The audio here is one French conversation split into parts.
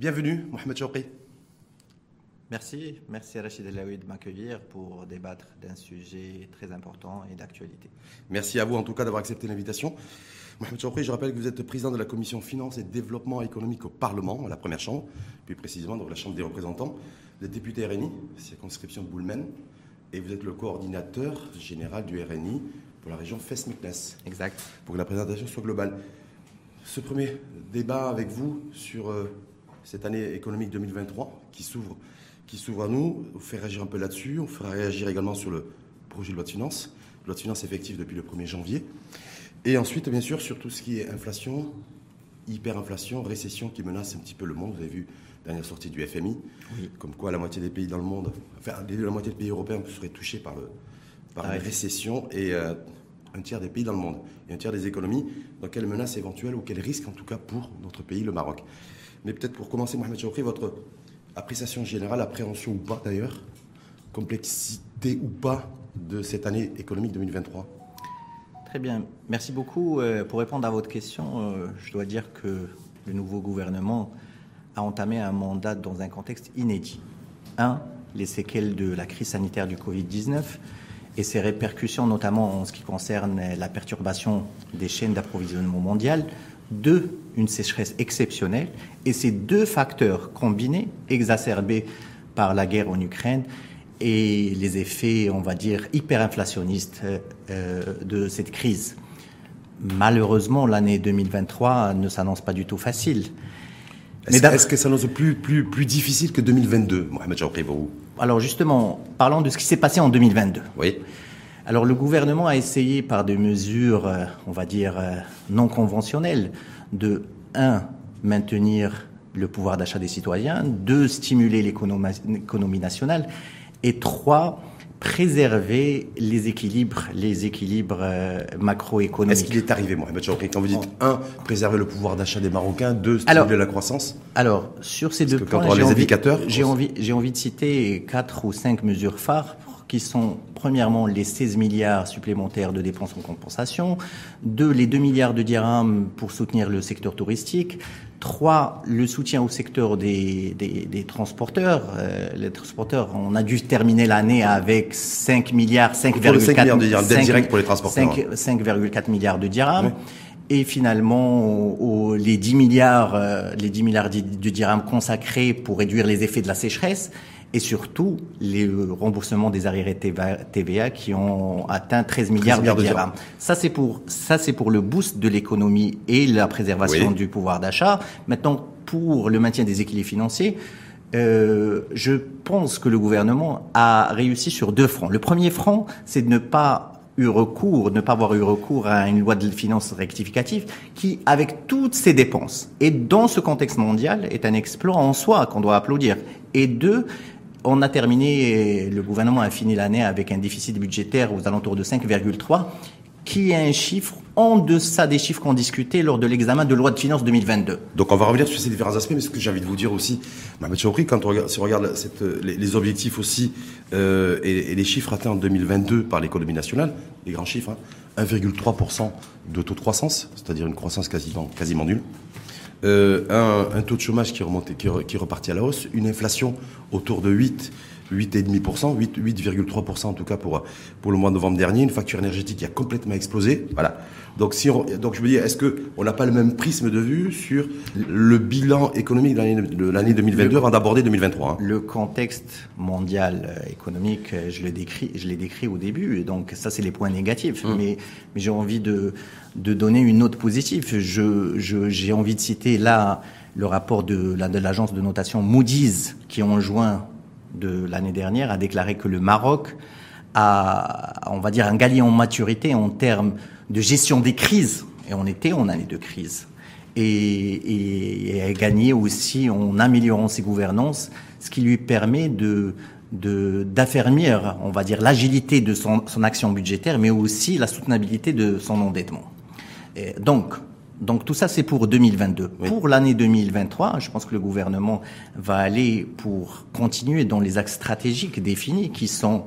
Bienvenue, Mohamed Chouki. Merci, merci à Rachid Elaoui de m'accueillir pour débattre d'un sujet très important et d'actualité. Merci à vous en tout cas d'avoir accepté l'invitation. Mohamed Chouki, je rappelle que vous êtes président de la commission finance et développement économique au Parlement, à la première chambre, plus précisément dans la chambre des représentants. Vous êtes député RNI, circonscription de Boulmen, et vous êtes le coordinateur général du RNI pour la région Fès-Meknès. Exact. Pour que la présentation soit globale. Ce premier débat avec vous sur euh, cette année économique 2023 qui s'ouvre qui s'ouvre à nous. On fait réagir un peu là-dessus. On fera réagir également sur le projet de loi de finances, loi de finances effective depuis le 1er janvier. Et ensuite, bien sûr, sur tout ce qui est inflation, hyperinflation, récession qui menace un petit peu le monde. Vous avez vu la dernière sortie du FMI, comme quoi la moitié des pays dans le monde, enfin la moitié des pays européens seraient touchés par, le, par la récession et euh, un tiers des pays dans le monde et un tiers des économies. Dans quelle menace éventuelle ou quel risque en tout cas pour notre pays, le Maroc. Mais peut-être pour commencer, Mohamed Choukri, votre appréciation générale, appréhension ou pas d'ailleurs, complexité ou pas de cette année économique 2023 Très bien, merci beaucoup. Euh, pour répondre à votre question, euh, je dois dire que le nouveau gouvernement a entamé un mandat dans un contexte inédit. Un, les séquelles de la crise sanitaire du Covid-19 et ses répercussions, notamment en ce qui concerne la perturbation des chaînes d'approvisionnement mondiales. Deux, une sécheresse exceptionnelle. Et ces deux facteurs combinés, exacerbés par la guerre en Ukraine et les effets, on va dire, hyperinflationnistes euh, de cette crise. Malheureusement, l'année 2023 ne s'annonce pas du tout facile. Est-ce que ça s'annonce plus, plus, plus difficile que 2022, Mohamed Alors justement, parlons de ce qui s'est passé en 2022. Oui. Alors le gouvernement a essayé par des mesures, euh, on va dire, euh, non conventionnelles, de, un, maintenir le pouvoir d'achat des citoyens, deux, stimuler l'économie nationale, et trois, préserver les équilibres, les équilibres euh, macroéconomiques. Est-ce qu'il est arrivé, Mohamed quand vous dites un, préserver le pouvoir d'achat des Marocains, deux, stimuler la croissance? Alors, sur ces deux points, j'ai envie, envie de citer quatre ou cinq mesures phares qui sont premièrement les 16 milliards supplémentaires de dépenses en compensation, deux, les 2 milliards de dirhams pour soutenir le secteur touristique, trois, le soutien au secteur des, des, transporteurs. Euh, les transporteurs, on a dû terminer l'année avec 5 milliards, 5,4 milliards de dirhams pour les transporteurs. 5,4 milliards de dirhams. Et finalement, les 10 milliards, euh, les 10 milliards de dirhams consacrés pour réduire les effets de la sécheresse et surtout les remboursements des arriérés TVA qui ont atteint 13 milliards, de dirhams. Ça c'est pour ça c'est pour le boost de l'économie et la préservation du pouvoir d'achat. Maintenant pour le maintien des équilibres financiers, euh, je pense que le gouvernement a réussi sur deux fronts. Le premier front, c'est de ne pas eu recours, ne pas avoir eu recours à une loi de finances rectificative qui, avec toutes ces dépenses, et dans ce contexte mondial, est un exploit en soi qu'on doit applaudir. Et deux, on a terminé, le gouvernement a fini l'année avec un déficit budgétaire aux alentours de 5,3, qui est un chiffre en deçà des chiffres qu'on discutait lors de l'examen de loi de finances 2022. Donc on va revenir sur ces différents aspects, mais ce que j'ai envie de vous dire aussi, Mme Choukri, quand on regarde, si regarde les, objectifs aussi euh, et, les chiffres atteints en 2022 par l'économie nationale, les grands chiffres, 1,3% hein, de taux de croissance, c'est-à-dire une croissance quasiment nulle. Euh, un, taux de chômage qui, remonte, qui, qui repartit à la hausse, une inflation autour de 8, 8,5%, 8,3% en tout cas pour, pour le mois de novembre dernier, une facture énergétique qui a complètement explosé. Voilà. Donc, si donc je me dis, est-ce qu'on n'a pas le même prisme de vue sur le bilan économique de l'année 2022 avant d'aborder 2023 hein? Le contexte mondial euh, économique, euh, je l'ai décrit, je l'ai décrit au début, donc ça c'est les points négatifs. Hum. Mais, mais j'ai envie de, de donner une note positive. J'ai envie de citer là le rapport de, l'agence de notation Moody's qui en juin de l'année dernière a déclaré que le Maroc a, on va dire, un galier en maturité en termes de gestion des crises. Et on était en année de crise. Et, a gagné aussi en améliorant ses gouvernances, ce qui lui permet de d'affermir, on va dire, l'agilité de son, action budgétaire, mais aussi la soutenabilité de son endettement. Et donc, donc tout ça, c'est pour 2022. Pour l'année 2023, je pense que le gouvernement va aller pour continuer dans les axes stratégiques définis qui sont,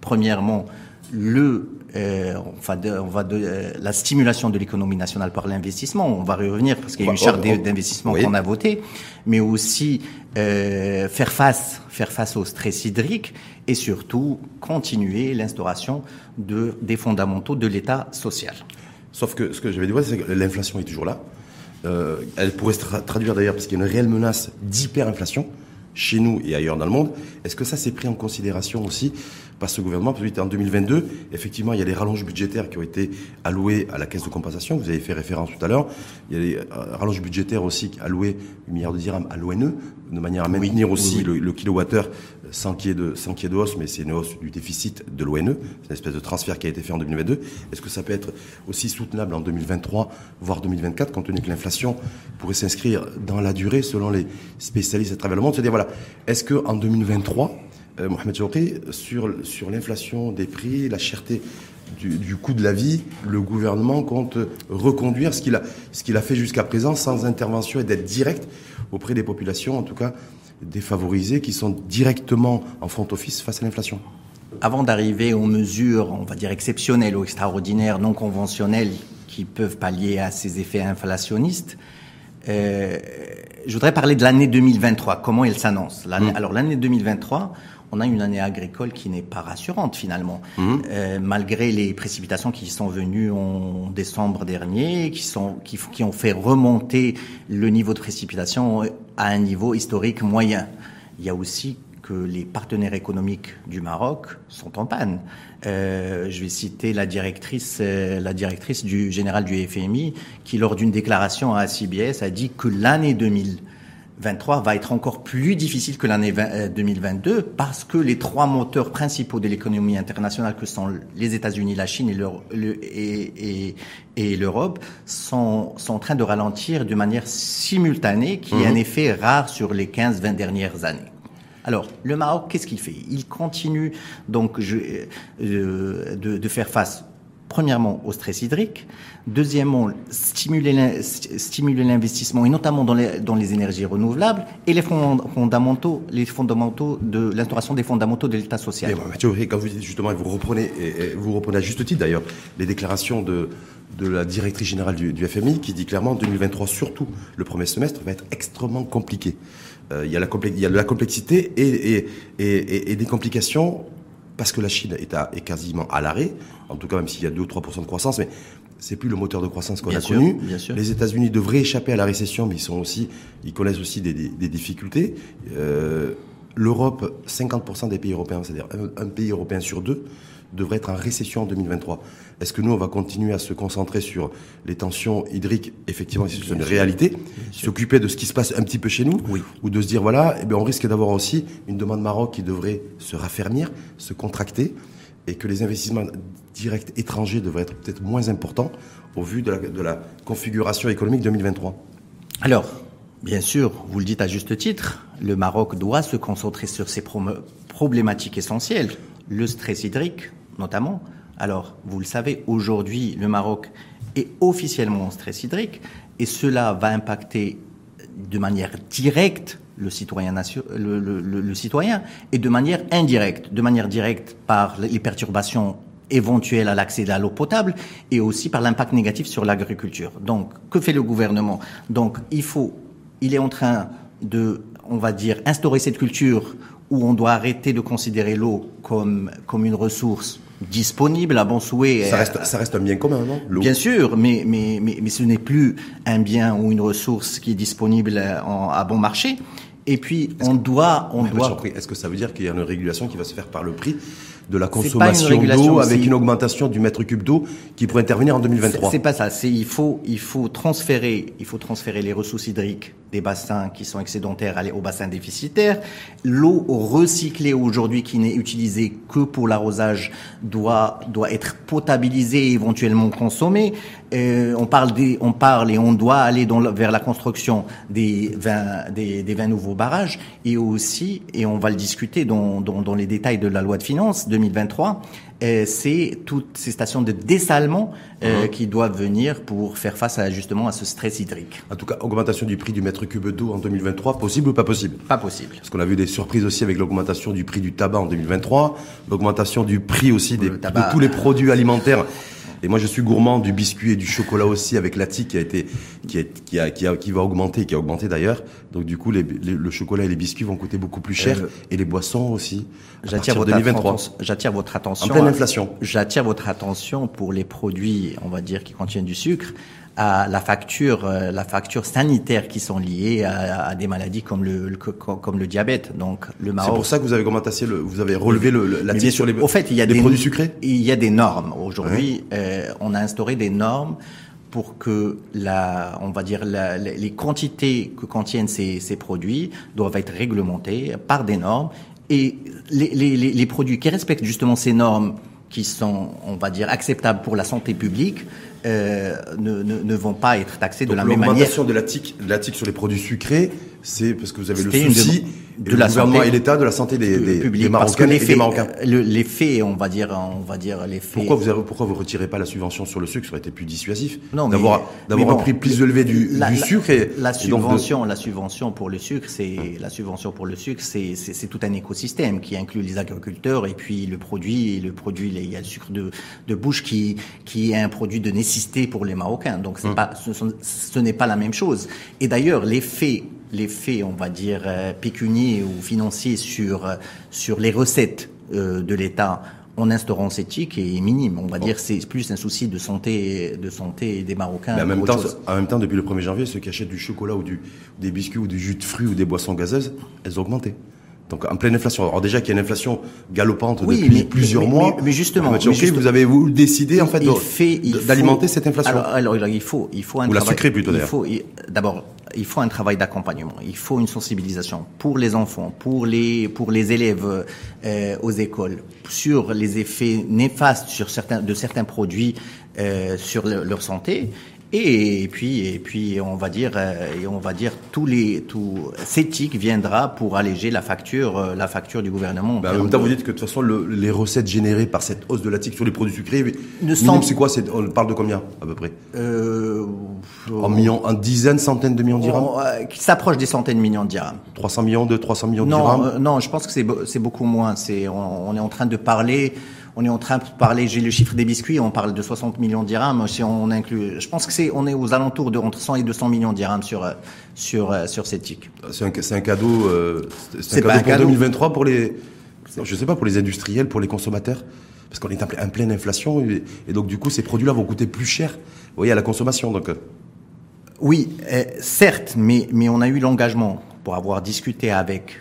premièrement, le euh, on va on va de euh, la stimulation de l'économie nationale par l'investissement. On va y revenir parce qu'il y a une charte d'investissement qu'on a votée, mais aussi euh, faire face, faire face au stress hydrique et surtout continuer l'instauration de des fondamentaux de l'État social. Sauf que ce que j'avais dit, c'est que l'inflation est toujours là. Euh, elle pourrait se traduire d'ailleurs parce qu'il y a une réelle menace d'hyperinflation chez nous et ailleurs dans le monde. Est-ce que ça s'est pris en considération aussi? Par ce gouvernement Parce que en 2022, effectivement, il y a des rallonges budgétaires qui ont été allouées à la caisse de compensation. Vous avez fait référence tout à l'heure. Il y a des euh, rallonges budgétaires aussi allouées, 8 milliards de dirhams à l'ONE, de manière à maintenir aussi Le, le kilowattheure sans qu'il y, ait de, sans qu'il y ait de hausse, mais c'est une hausse du déficit de l'ONE. C'est une espèce de transfert qui a été fait en 2022. Est-ce que ça peut être aussi soutenable en 2023, voire 2024, compte tenu que l'inflation pourrait s'inscrire dans la durée, selon les spécialistes à travers le monde? C'est-à-dire, voilà, est-ce qu'en 2023, euh, Mohamed Choukri, sur, sur l'inflation des prix, la cherté du, coût de la vie, le gouvernement compte reconduire ce qu'il a, a fait jusqu'à présent sans intervention et d'être direct auprès des populations, en tout cas défavorisées, qui sont directement en front office face à l'inflation. Avant d'arriver aux mesures, on va dire exceptionnelles ou extraordinaires, non conventionnelles, qui peuvent pallier à ces effets inflationnistes, euh, je voudrais parler de l'année 2023, comment elle s'annonce. Mmh. Alors l'année 2023, on a une année agricole qui n'est pas rassurante finalement, mhm. euh, malgré les précipitations qui sont venues en décembre dernier, qui sont qui, qui ont fait remonter le niveau de précipitation à un niveau historique moyen. Il y a aussi que les partenaires économiques du Maroc sont en panne. Euh, je vais citer la directrice, euh, la directrice du général du FMI, qui lors d'une déclaration à CBS a dit que l'année 2000 2023 va être encore plus difficile que l'année 2022 euh, parce que les trois moteurs principaux de l'économie internationale que sont les États-Unis, la Chine et l'Europe sont, sont en train de ralentir de manière simultanée qui est un mhm. effet rare sur les 15-20 dernières années. Alors, le Maroc, qu'est-ce qu'il fait? Il continue donc je, euh, de, de faire face premièrement au stress hydrique, deuxièmement stimuler l'investissement et notamment dans les, énergies renouvelables et les fondamentaux les fondamentaux de l'instauration des fondamentaux de l'État social. Mathieu, quand vous dites justement, vous reprenez et vous reprenez à juste titre d'ailleurs les déclarations de la directrice générale du, FMI qui dit clairement 2023 surtout le premier semestre va être extrêmement compliqué. Euh, il, y a la la complexité et, et, et, et des complications parce que la Chine est, à, est quasiment à l'arrêt, en tout cas même s'il y a 2 ou 3% de croissance, mais c'est plus le moteur de croissance qu'on a connu. Les États-Unis devraient échapper à la récession, mais ils sont aussi, ils connaissent aussi des, des, difficultés. Euh, L'Europe, 50% des pays européens, c'est-à-dire un, pays européen sur deux, devrait être en récession en 2023. Est-ce que nous, on va continuer à se concentrer sur les tensions hydriques? Effectivement, c'est une réalité. S'occuper de ce qui se passe un petit peu chez nous, ou de se dire voilà, eh bien, on risque d'avoir aussi une demande Maroc qui devrait se raffermir, se contracter, et que les investissements directs étrangers devraient être peut-être moins importants au vu de la, de la configuration économique 2023. Alors, bien sûr, vous le dites à juste titre, le Maroc doit se concentrer sur ses problématiques essentielles, le stress hydrique notamment, alors, vous le savez, aujourd'hui, le Maroc est officiellement en stress hydrique et cela va impacter de manière directe le citoyen, et de manière indirecte. De manière directe par les perturbations éventuelles à l'accès à l'eau potable et aussi par l'impact négatif sur l'agriculture. Donc, que fait le gouvernement? Donc, il faut, il est en train de, on va dire, instaurer cette culture où on doit arrêter de considérer l'eau comme une ressource disponible à bon souhait. Ça reste, ça reste un bien commun, non Bien sûr, mais, mais, mais, mais ce n'est plus un bien ou une ressource qui est disponible à bon marché. Et puis, on doit, on doit. Est-ce que ça veut dire qu'il y a une régulation qui va se faire par le prix de la consommation d'eau avec une augmentation du mètre cube d'eau qui pourrait intervenir en 2023 C'est pas ça. C'est il faut, il faut transférer, il faut transférer les ressources hydriques des bassins qui sont excédentaires aller aux bassins déficitaires. L'eau recyclée aujourd'hui qui n'est utilisée que pour l'arrosage doit doit être potabilisée et éventuellement consommée. Euh, on parle des, on parle et on doit aller dans, vers la construction des 20 des, des 20 nouveaux barrages et aussi et on va le discuter dans, dans, dans les détails de la loi de finances 2023 c'est toutes ces stations de dessalement uh-huh. qui doivent venir pour faire face à, justement à ce stress hydrique. En tout cas, augmentation du prix du mètre cube d'eau en 2023, possible ou pas possible? Pas possible. Parce qu'on a vu des surprises aussi avec l'augmentation du prix du tabac en 2023, l'augmentation du prix aussi des, de tous les produits alimentaires et moi, je suis gourmand du biscuit et du chocolat aussi avec la qui a été, qui, qui, a, qui, a, qui va augmenter, qui a augmenté d'ailleurs. Donc du coup, les, le chocolat et les biscuits vont coûter beaucoup plus cher euh, et les boissons aussi. J'attire votre, attention, j'attire votre attention. En pleine inflation. J'attire votre attention pour les produits, on va dire, qui contiennent du sucre à la facture, euh, la facture sanitaire qui sont liées à, des maladies comme le, comme le diabète. Donc le C'est pour ça que vous avez commenté le, vous avez relevé le, la sur les, au fait, il y a des, produits sucrés? Il y a des normes aujourd'hui. Euh, on a instauré des normes pour que la, on va dire la, les quantités que contiennent ces, ces produits doivent être réglementées par des normes et les, les, les produits qui respectent justement ces normes qui sont, on va dire, acceptables pour la santé publique, euh, ne, ne, ne, vont pas être taxés de la même manière. L'augmentation de la TIC, de la TIC sur les produits sucrés, c'est parce que vous avez le souci de, la gouvernement et l'État de la santé des, des, des Marocains et des Marocains. L'effet, on va dire, on va dire l'effet. Pourquoi vous avez, pourquoi vous retirez pas la subvention sur le sucre? Ça aurait été plus dissuasif. Non, d'avoir d'avoir un prix plus élevé du, du sucre et la subvention, la subvention pour le sucre, c'est la subvention pour le sucre, c'est c'est tout un écosystème qui inclut les agriculteurs et puis le produit, le produit, il y a le sucre de de bouche qui qui est un produit de nécessité pour les Marocains. Donc c'est hum. pas, ce, ce n'est pas la même chose. Et d'ailleurs, l'effet l'effet, on va dire, euh, pécunier ou financier sur, euh, sur les recettes euh, de l'État en instaurant cette TIC est minime. On va dire c'est plus un souci de santé, de santé des Marocains. Mais en même, temps, en même temps, depuis le 1er janvier, ceux qui achètent du chocolat ou du, des biscuits ou du jus de fruits ou des boissons gazeuses, elles ont augmenté. Donc en pleine inflation. Alors déjà qu'il y a une inflation galopante depuis plusieurs mois. Mais, justement, vous avez vous décidé en fait d'alimenter cette inflation. Alors, alors, il faut il faut un ou travail, la sucrer plutôt d'ailleurs. D'abord il faut un travail d'accompagnement, il faut une sensibilisation pour les enfants, pour les pour les élèves euh, aux écoles sur les effets néfastes sur certains de certains produits euh, sur leur santé et puis, et puis, on va dire, euh, et on va dire, tous les, tout, CETIC viendra pour alléger la facture, euh, la facture du gouvernement. Ben, en même temps, vous dites que de toute façon, le, les recettes générées par cette hausse de la TIC sur les produits sucrés, ne c'est quoi On parle de combien à peu près? Euh, En millions, en dizaines, centaines de millions de dirhams? Euh, Qui s'approche des centaines de millions de dirhams. 300 millions de 300 millions de non, dirhams? Non, je pense que c'est beaucoup moins. C'est, on, on est en train de parler on est en train de parler, j'ai le chiffre des biscuits, on parle de 60 millions de dirhams. Si on inclut, je pense que c'est, on est aux alentours de entre 100 et 200 millions de dirhams sur sur sur cette TIC. C'est un, c'est un cadeau, euh, c'est un, cadeau pour 2023 pour les, je sais pas, pour les industriels, pour les consommateurs, parce qu'on est en pleine inflation et, donc du coup ces produits-là vont coûter plus cher, vous voyez, à la consommation. Donc. Euh. Oui, euh, certes, mais mais on a eu l'engagement pour avoir discuté avec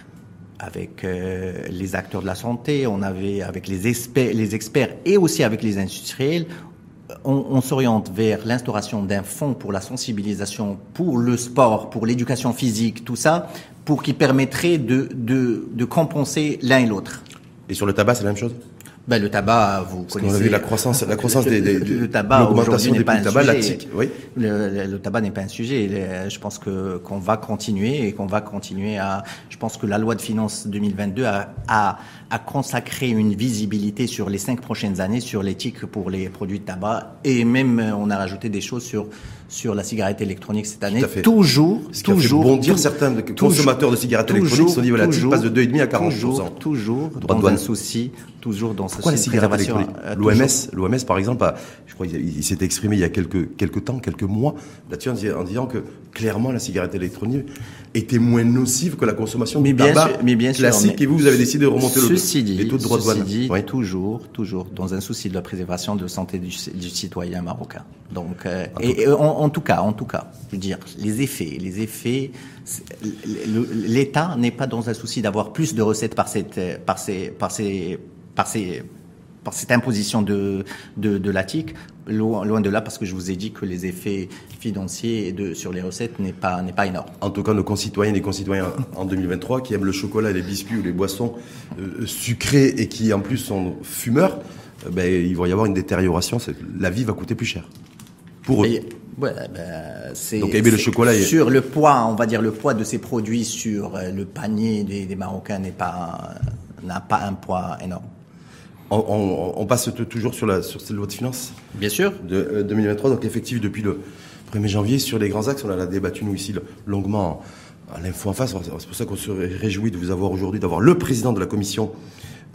avec euh, les acteurs de la santé, on avait avec les experts, les experts et aussi avec les industriels, on, s'oriente vers l'instauration d'un fonds pour la sensibilisation, pour le sport, pour l'éducation physique, tout ça, pour qui permettrait de, de compenser l'un et l'autre. Et sur le tabac, c'est la même chose? Ben, le tabac, vous Parce connaissez. On a vu la croissance, la croissance des, des, le tabac l'augmentation des prix tabac, la oui. Le, le, tabac n'est pas un sujet. Je pense que qu'on va continuer et qu'on va continuer à. Je pense que la loi de finances 2022 a, a, a consacré une visibilité sur les cinq prochaines années sur l'éthique pour les produits de tabac et même on a rajouté des choses sur sur la cigarette électronique cette année. Toujours, Ce qui toujours. A fait bondir certains consommateurs de cigarettes électroniques, son niveau là-dessus passe de 2,5 à 40 Toujours, toujours dans un souci, toujours dans Pourquoi la cigarette électronique L'OMS, l'OMS par exemple, je crois il, s'est exprimé il y a quelques quelques temps, quelques mois là-dessus en, disant que clairement la cigarette électronique était moins nocive que la consommation mais de tabac mais bien classique. Sûr, et vous, vous avez décidé de remonter le, dit, les taux de droit de douane. Dit, toujours, toujours dans un souci de la préservation de santé du, du citoyen marocain. Donc, euh, et, et en, en, tout cas, en tout cas, je veux dire, les effets, les effets, l'État n'est pas dans un souci d'avoir plus de recettes par cette, par ces, par ces, par ces par cette imposition de, de, de l'ATIC, loin, de là, parce que je vous ai dit que les effets financiers de, sur les recettes n'est pas, n'est pas énorme. En tout cas, nos concitoyens et concitoyens en 2023 qui aiment le chocolat, les biscuits ou les boissons euh, sucrées et qui en plus sont fumeurs, euh, ben, il va y avoir une détérioration. La vie va coûter plus cher. Pour eux. Ouais, ben, c'est le chocolat sur le poids, on va dire le poids de ces produits sur euh, le panier des, des Marocains n'est pas n'a pas un poids énorme. On, passe toujours sur, la, sur cette loi de finances Bien sûr. De 2023, donc effectif depuis le 1er janvier. Sur les grands axes, on a débattu nous ici longuement à l'info en face. C'est pour ça qu'on se réjouit de vous avoir aujourd'hui, d'avoir le président de la commission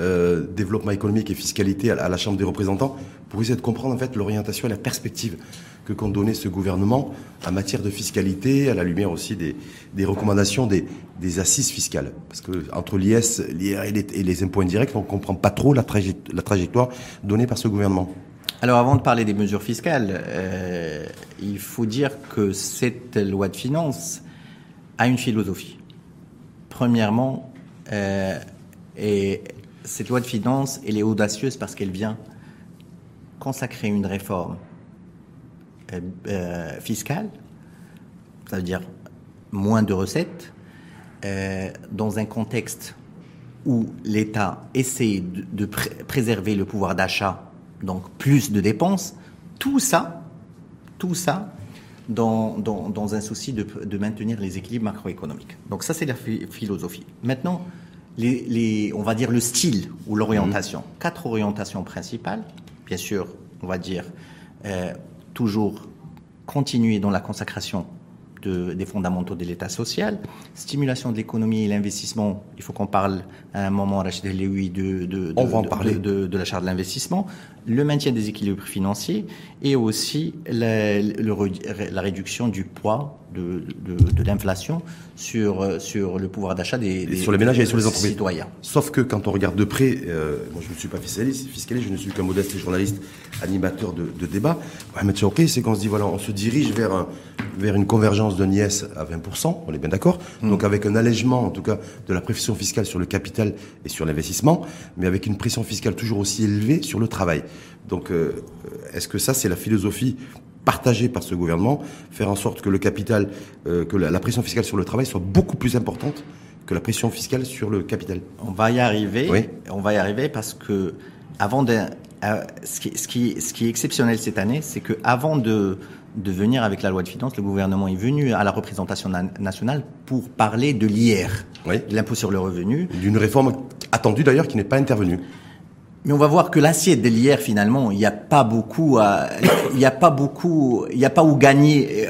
euh, développement économique et fiscalité à, la Chambre des représentants pour essayer de comprendre en fait l'orientation et la perspective que compte donner ce gouvernement en matière de fiscalité, à la lumière aussi des, recommandations des, assises fiscales. Parce que entre l'IS, l'IR et les, impôts indirects, on ne comprend pas trop la, trajectoire donnée par ce gouvernement. Alors avant de parler des mesures fiscales, euh, il faut dire que cette loi de finances a une philosophie. Premièrement, euh, et cette loi de finances, elle est audacieuse parce qu'elle vient consacrer une réforme euh, euh, fiscale, ça veut dire moins de recettes, euh, dans un contexte où l'État essaie de, préserver le pouvoir d'achat, donc plus de dépenses, tout ça, tout ça, dans, dans, un souci de, de, maintenir les équilibres macroéconomiques. Donc ça, c'est la philosophie. Maintenant, les, on va dire le style ou l'orientation. Mhm. Quatre orientations principales. Bien sûr, on va dire euh, toujours continuer dans la consacration des fondamentaux de l'État social, stimulation de l'économie et l'investissement. Il faut qu'on parle à un moment, Rachid de, de, de, On va en parler. de, de la charte de l'investissement, le maintien des équilibres financiers et aussi la, la réduction du poids de, de, l'inflation sur, sur le pouvoir d'achat des, sur les ménages et sur les entreprises. citoyens. Sauf que quand on regarde de près, euh, moi je ne suis pas fiscaliste, fiscaliste, je ne suis qu'un modeste journaliste, animateur de, de débat. Mohamed ok, c'est qu'on se dit voilà, on se dirige vers, un, vers une convergence d'un IS à 20%, on est bien d'accord. Hmm. Donc avec un allègement en tout cas de la pression fiscale sur le capital et sur l'investissement, mais avec une pression fiscale toujours aussi élevée sur le travail. Donc euh, est-ce que ça c'est la philosophie partagé par ce gouvernement, faire en sorte que le capital, euh, que la, pression fiscale sur le travail soit beaucoup plus importante que la pression fiscale sur le capital? On va y arriver. Oui. On va y arriver parce que avant de, euh, ce, qui, ce, qui, ce qui est exceptionnel cette année, c'est que avant de de venir avec la loi de finances, le gouvernement est venu à la représentation nationale pour parler de l'IR, oui. l'impôt sur le revenu. D'une réforme attendue d'ailleurs qui n'est pas intervenue. Mais on va voir que l'assiette de l'IR finalement, il n'y a pas beaucoup, il n'y a pas beaucoup, il n'y a pas où gagner,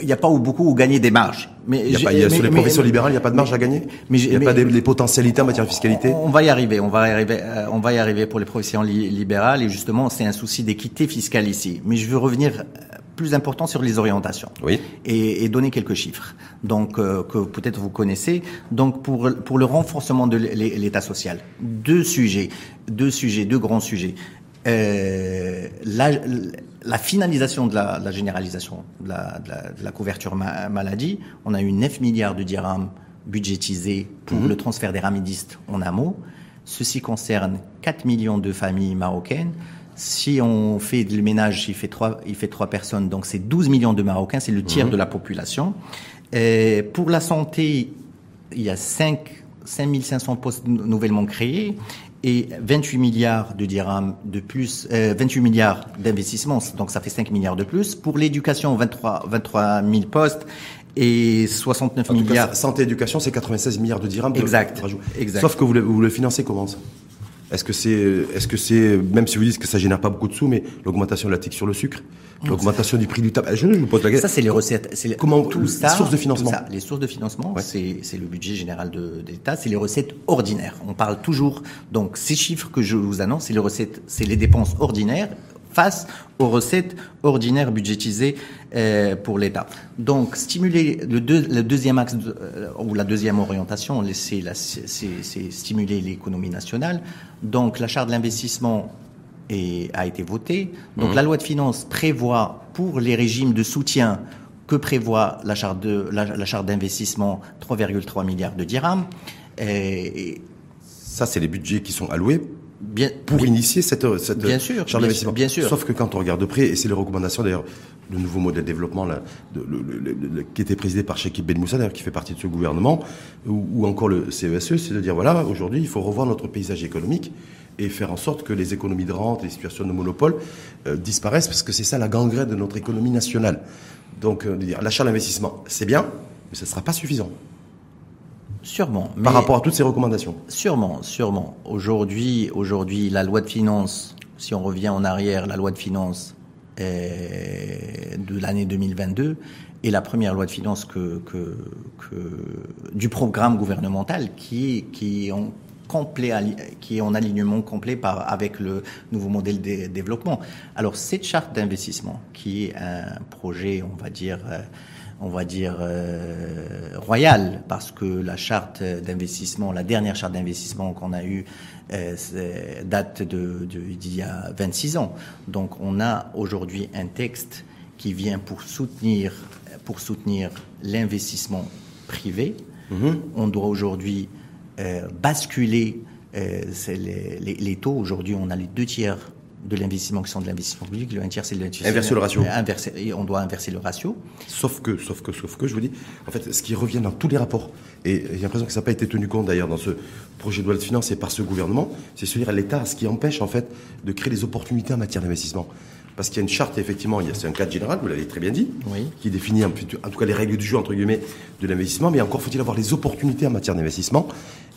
il n'y a pas où beaucoup où gagner des marges. Mais, il y a pas, sur les professions libérales, il n'y a pas de marge à gagner. Mais il n'y a pas des, potentialités en matière de fiscalité. On va y arriver, on va y arriver, euh, on va y arriver pour les professions libérales et justement c'est un souci d'équité fiscale ici. Mais je veux revenir plus important sur les orientations. Oui. et, et donner quelques chiffres donc euh, que peut-être vous connaissez. Donc pour pour le renforcement de l'état social deux sujets deux sujets deux grands sujets. Euh, la, la, finalisation de la, de la généralisation de la, de la, couverture maladie. On a eu 9 milliards de dirhams budgétisés pour mhm. le transfert des ramidistes en amont. Ceci concerne 4 millions de familles marocaines si on fait le ménage, il fait trois, il fait trois personnes, donc c'est 12 millions de Marocains, c'est le tiers mhm. de la population. Et pour la santé, il y a 5, 5500 postes nouvellement créés et 28 milliards de dirhams de plus, 28 euh, milliards d'investissements, donc ça fait 5 milliards de plus. Pour l'éducation, 23, 23 000 postes et 69 milliards. santé éducation, c'est 96 milliards de dirhams. exact. exact. Sauf que vous le, vous le financez comment ça? Est-ce que c'est, est-ce que c'est, même si vous dites que ça génère pas beaucoup de sous, mais l'augmentation de la tique sur le sucre, l'augmentation du prix du tabac, je vous pose la question. Ça, c'est les recettes. C'est comment tout ça, les sources de financement. Ça, les sources de financement, c'est, c'est le budget général de, de l'État, c'est les recettes ordinaires. On parle toujours, donc ces chiffres que je vous annonce, c'est les recettes, c'est les dépenses ordinaires face aux recettes ordinaires budgétisées euh, pour l'État. Donc, stimuler le, le deuxième axe euh, ou la deuxième orientation, c'est stimuler l'économie nationale. Donc, la charte de l'investissement a été votée. Donc, mmh. la loi de finances prévoit pour les régimes de soutien que prévoit la charte de la, charte d'investissement 3,3 milliards de dirhams. Et, ça, c'est les budgets qui sont alloués bien, pour initier cette, cette bien sûr, charte d'investissement. Bien sûr. Sauf que quand on regarde de près, et c'est les recommandations d'ailleurs, le nouveau modèle de développement là, de, le, qui était présidé par Shekib Ben Moussa, d'ailleurs, qui fait partie de ce gouvernement, ou, ou encore le CESE, c'est de dire voilà, aujourd'hui, il faut revoir notre paysage économique et faire en sorte que les économies de rente, les situations de monopole euh, disparaissent, parce que c'est ça la gangrène de notre économie nationale. Donc, euh, l'achat d'investissement, c'est bien, mais ce ne sera pas suffisant. Sûrement. Par rapport à toutes ces recommandations Sûrement, sûrement. Aujourd'hui, aujourd'hui, la loi de finances, si on revient en arrière, la loi de finances de l'année 2022 est la première loi de finances que, que, que du programme gouvernemental qui, qui en complet, qui est en alignement complet par, avec le nouveau modèle de développement. Alors cette charte d'investissement, qui est un projet, on va dire, euh, on va dire euh, royal, parce que la charte d'investissement, la dernière charte d'investissement qu'on a eue euh, date de, d'il y a 26 ans. Donc on a aujourd'hui un texte qui vient pour soutenir, pour soutenir l'investissement privé. Mm-hmm. On doit aujourd'hui euh, basculer euh, les, les, les, taux. Aujourd'hui, on a les deux tiers de l'investissement qui sont de l'investissement public, le un tiers c'est de l'investissement. Inverser le ratio. Inverser, et on doit inverser le ratio. Sauf que, sauf que, sauf que, je vous dis, en fait, ce qui revient dans tous les rapports, et j'ai l'impression que ça n'a pas été tenu compte d'ailleurs dans ce projet de loi de finances et par ce gouvernement, c'est se dire à l'État, ce qui empêche en fait de créer des opportunités en matière d'investissement parce qu'il y a une charte, effectivement, c'est un cadre général, vous l'avez très bien dit, qui définit en, tout cas les règles du jeu, entre guillemets, de l'investissement, mais encore faut-il avoir les opportunités en matière d'investissement,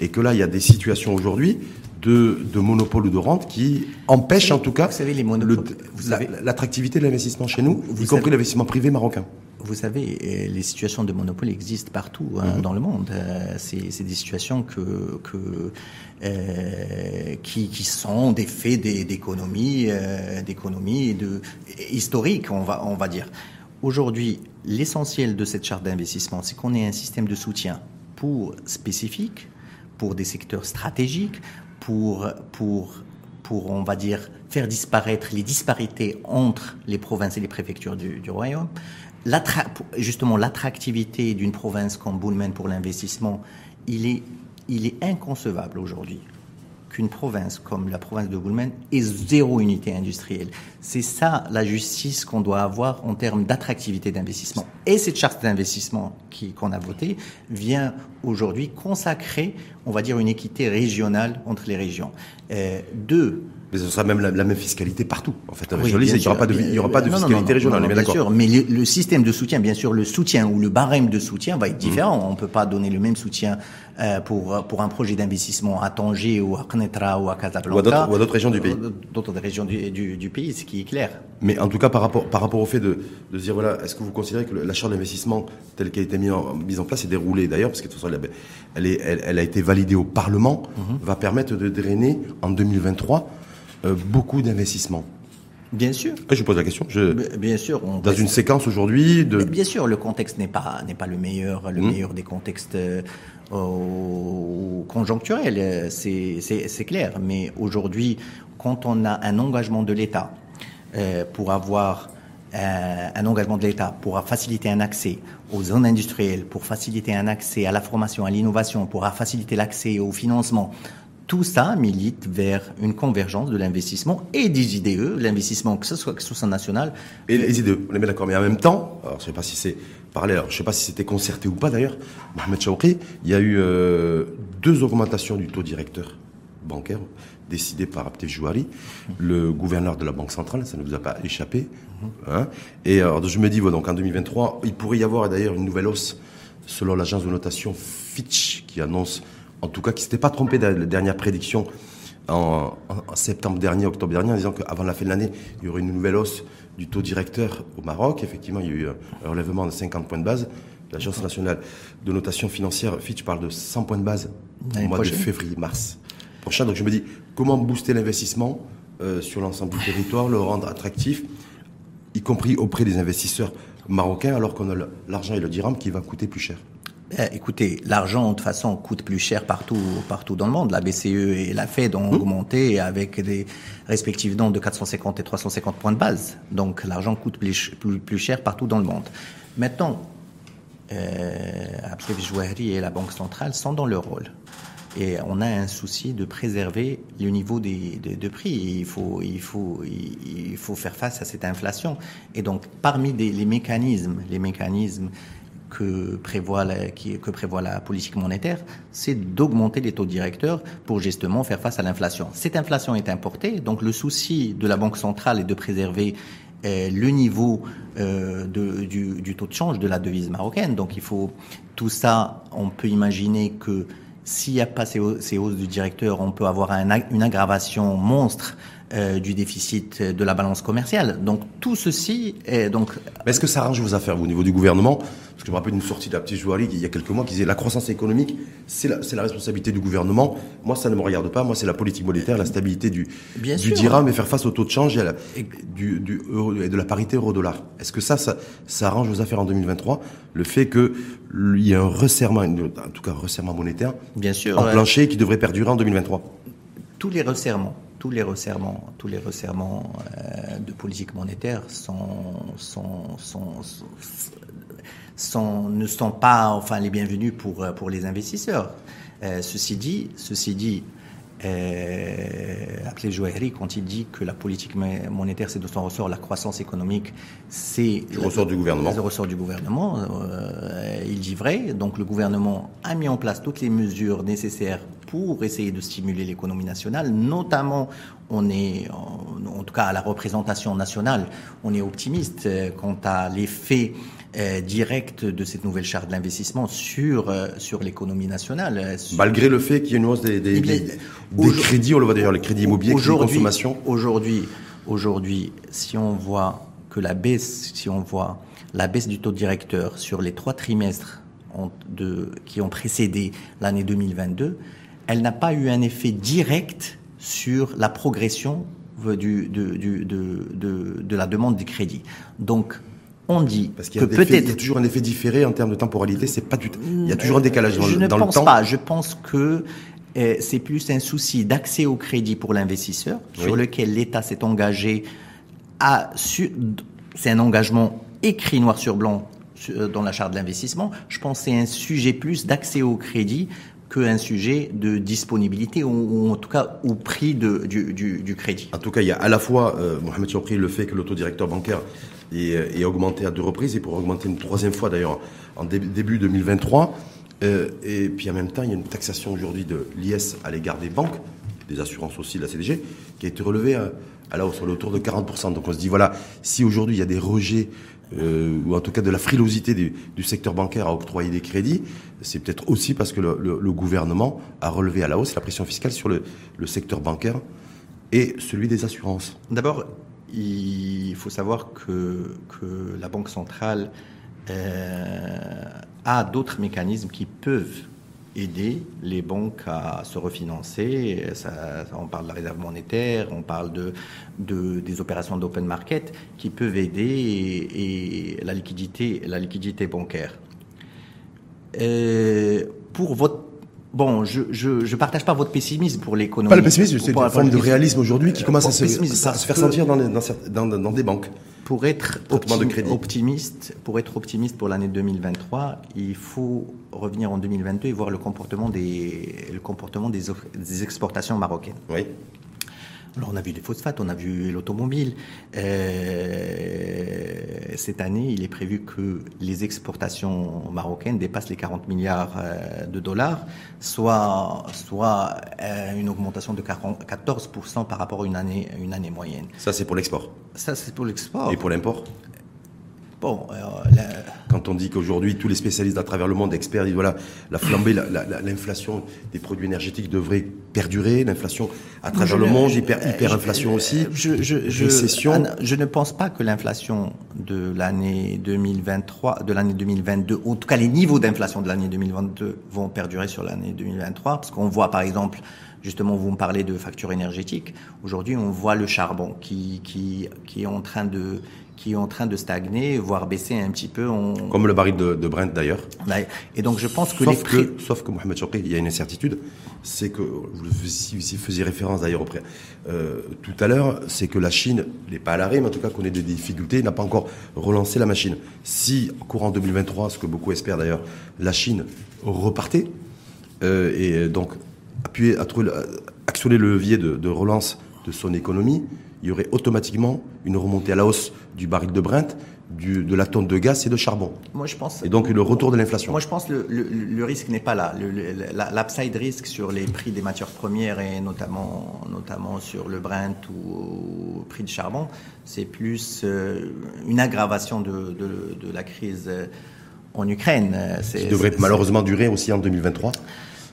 et que là, il y a des situations aujourd'hui de, de monopole ou de rente qui empêchent en tout cas l'attractivité de l'investissement chez nous, y compris l'investissement privé marocain vous savez, euh, les situations de monopole existent partout hein, mhm. dans le monde. Euh, c'est des situations que, que euh, qui, qui, sont des faits d'économie, euh, d'économie de historique, on va on va dire. Aujourd'hui, l'essentiel de cette charte d'investissement, c'est qu'on ait un système de soutien pour spécifique, pour des secteurs stratégiques, pour pour pour on va dire faire disparaître les disparités entre les provinces et les préfectures du, royaume, justement l'attractivité d'une province comme Boulmen pour l'investissement, il est, il est inconcevable aujourd'hui qu'une province comme la province de Boulmen ait zéro unité industrielle. C'est ça la justice qu'on doit avoir en termes d'attractivité d'investissement. Et cette charte d'investissement qu'on a votée vient aujourd'hui consacrer, on va dire, une équité régionale entre les régions. Euh, deux, mais ce sera même la, même fiscalité partout. En fait, il n'y aura pas de, il y aura pas de fiscalité régionale. bien sûr, mais le, système de soutien, bien sûr, le soutien ou le barème de soutien va être mmh. différent. On ne peut pas donner le même soutien euh, pour pour un projet d'investissement à Tanger ou à Knetra ou à Casablanca ou à d'autres régions du pays. D'autres régions du, du, du, pays, ce qui est clair. Mais en tout cas, par rapport par rapport au fait de, de dire voilà, est-ce que vous considérez que la charte d'investissement telle qu'elle a été mise en, mise en place et déroulée d'ailleurs, parce que de toute façon, elle, est, elle, elle, a été validée au Parlement, mmh. va permettre de drainer en 2023 euh, beaucoup d'investissements? Bien sûr. je vous pose la question. Je... Bien sûr. On dans une séquence aujourd'hui de. Bien sûr, le contexte n'est pas n'est pas le meilleur, le hmm. meilleur des contextes euh, conjoncturels. C'est clair. Mais aujourd'hui, quand on a un engagement de l'État euh, pour avoir euh, un engagement de l'État pour faciliter un accès aux zones industrielles, pour faciliter un accès à la formation, à l'innovation, pour faciliter l'accès au financement, tout ça milite vers une convergence de l'investissement et des IDE, l'investissement que ce soit, que ce soit national. Et les IDE, on est bien d'accord. Mais en même temps, alors je sais pas si c'est alors je sais pas si c'était concerté ou pas d'ailleurs, Mohamed Chaoukri, il y a eu euh, deux augmentations du taux directeur bancaire décidées par Abdel Jouari, le gouverneur de la Banque centrale, ça ne vous a pas échappé. Hein. Et alors je me dis, voilà, donc en 2023, il pourrait y avoir d'ailleurs une nouvelle hausse selon l'agence de notation Fitch qui annonce en tout cas qui s'était pas trompé de la dernière prédiction en, septembre dernier, octobre dernier, en disant qu'avant la fin de l'année, il y aurait une nouvelle hausse du taux directeur au Maroc. Effectivement, il y a eu un relèvement de 50 points de base. L'Agence nationale de notation financière, Fitch, parle de 100 points de base au mois de février-mars prochain. Donc je me dis, comment booster l'investissement euh, sur l'ensemble du territoire, le rendre attractif, y compris auprès des investisseurs marocains, alors qu'on a l'argent et le dirham qui va coûter plus cher? Écoutez, l'argent de toute façon coûte plus cher partout, partout dans le monde. La BCE et la Fed ont mmh. augmenté avec des respectivement de 450 et 350 points de base. Donc l'argent coûte plus, plus, cher partout dans le monde. Maintenant, euh, Jouahri et la Banque centrale sont dans leur rôle. Et on a un souci de préserver le niveau des, de, prix. Il faut, il, faut, il, faut faire face à cette inflation. Et donc, parmi les mécanismes, les mécanismes que prévoit la, que prévoit la politique monétaire, c'est d'augmenter les taux directeurs pour justement faire face à l'inflation. Cette inflation est importée, donc le souci de la Banque centrale est de préserver le niveau du, du, taux de change de la devise marocaine. Donc il faut tout ça, on peut imaginer que s'il n'y a pas ces, hausses du directeur, on peut avoir une aggravation monstre euh, du déficit de la balance commerciale. Donc tout ceci est donc. Mais est-ce que ça arrange vos affaires au niveau du gouvernement? Parce que je me rappelle une sortie de la petite il y a quelques mois qui disait la croissance économique, c'est la, la, responsabilité du gouvernement. Moi, ça ne me regarde pas. Moi, c'est la politique monétaire, la stabilité du, du dirham et faire face au taux de change et, du, du et de la parité euro-dollar. Est-ce que ça, ça, ça arrange vos affaires en 2023 Le fait qu'il y ait un resserrement, en tout cas un resserrement monétaire, Bien sûr, en plancher qui devrait perdurer en 2023 Tous les resserrements tous les resserrements, tous les resserrements euh, de politique monétaire sont, sont, sont, ne sont pas enfin les bienvenus pour, pour les investisseurs. Euh, ceci dit, ceci dit, euh, quand il dit que la politique monétaire c'est de son ressort, la croissance économique c'est le ressort du gouvernement. Le ressort du gouvernement, euh, il dit vrai. Donc le gouvernement a mis en place toutes les mesures nécessaires pour essayer de stimuler l'économie nationale. Notamment, on est, en, tout cas à la représentation nationale, on est optimiste euh, quant à l'effet euh, direct de cette nouvelle charte d'investissement sur euh, sur l'économie nationale. Malgré le fait qu'il y ait une hausse des, des, eh crédits, on le voit d'ailleurs, les crédits immobiliers, les consommation. Aujourd'hui, aujourd'hui, si on voit que la baisse, si on voit la baisse du taux directeur sur les trois trimestres de, qui ont précédé l'année 2022, elle n'a pas eu un effet direct sur la progression du, de, de, la demande du crédit. Donc, on dit Parce qu'il y a peut-être il y a toujours un effet différé en termes de temporalité. C'est pas du il y a toujours un décalage dans, je ne pense le temps. Pas. Je pense que eh, c'est plus un souci d'accès au crédit pour l'investisseur, sur lequel l'État s'est engagé à. C'est un engagement écrit noir sur blanc dans la charte d'investissement. Je pense que c'est un sujet plus d'accès au crédit qu'un sujet de disponibilité ou, en tout cas au prix du, crédit. En tout cas, il y a à la fois, euh, Mohamed Choukri, le fait que l'autodirecteur bancaire est, est, augmenté à deux reprises et pour augmenter une troisième fois d'ailleurs en début 2023. Euh, et puis en même temps, il y a une taxation aujourd'hui de l'IS à l'égard des banques, des assurances aussi de la CDG, qui a été relevée à, à la hausse, autour de 40%. Donc on se dit, voilà, si aujourd'hui il y a des rejets euh, ou en tout cas de la frilosité du, secteur bancaire à octroyer des crédits, c'est peut-être aussi parce que le, gouvernement a relevé à la hausse la pression fiscale sur le, secteur bancaire et celui des assurances. D'abord, il faut savoir que, que la Banque centrale euh, a d'autres mécanismes qui peuvent aider les banques à se refinancer. Ça, on parle de la réserve monétaire, on parle de, de des opérations d'open market qui peuvent aider et, la liquidité, la liquidité bancaire. Et pour votre Bon, je, je, je, partage pas votre pessimisme pour l'économie. Pas le pessimisme, c'est une forme de réalisme aujourd'hui qui commence à se, à se faire sentir dans, dans, dans, dans des banques pour être optimiste, pour être optimiste pour l'année 2023, il faut revenir en 2022 et voir le comportement des, le comportement des, des exportations marocaines. Oui. Alors on a vu les phosphates, on a vu l'automobile. Euh, cette année, il est prévu que les exportations marocaines dépassent les 40 milliards euh, de dollars, soit, soit euh, une augmentation de 14% par rapport à une année, une année moyenne. Ça, c'est pour l'export Ça, c'est pour l'export. Et pour l'import? Bon, quand on dit qu'aujourd'hui tous les spécialistes à travers le monde, experts, disent voilà, la flambée, l'inflation des produits énergétiques devrait perdurer, l'inflation à travers le monde, hyper, hyperinflation aussi, je, je, je, ne pense pas que l'inflation de l'année 2023, de l'année 2022, en tout cas les niveaux d'inflation de l'année 2022 vont perdurer sur l'année 2023, parce qu'on voit par exemple Justement, vous me parlez de factures énergétiques. Aujourd'hui, on voit le charbon qui, qui, qui est en train de qui est en train de stagner, voire baisser un petit peu. Comme le baril de, de Brent d'ailleurs. Et donc je pense que sauf que sauf que Mohamed Choukri, il y a une incertitude, c'est que vous, vous faisiez référence d'ailleurs euh, tout à l'heure, c'est que la Chine n'est pas à l'arrêt, mais en tout cas connaît des difficultés, n'a pas encore relancé la machine. Si courant 2023, ce que beaucoup espèrent d'ailleurs, la Chine repartait euh, et donc appuyer, actionner le levier de, relance de son économie, il y aurait automatiquement une remontée à la hausse du baril de Brent, de la tonne de gaz, c'est de charbon. Moi, je pense. Et donc le retour de l'inflation. Moi, je pense que le, le, risque n'est pas là. L'upside risk sur les prix des matières premières et notamment, notamment sur le Brent ou au prix du charbon, c'est plus euh, une aggravation de, de, la crise euh, en Ukraine. Qui devrait malheureusement durer aussi en 2023.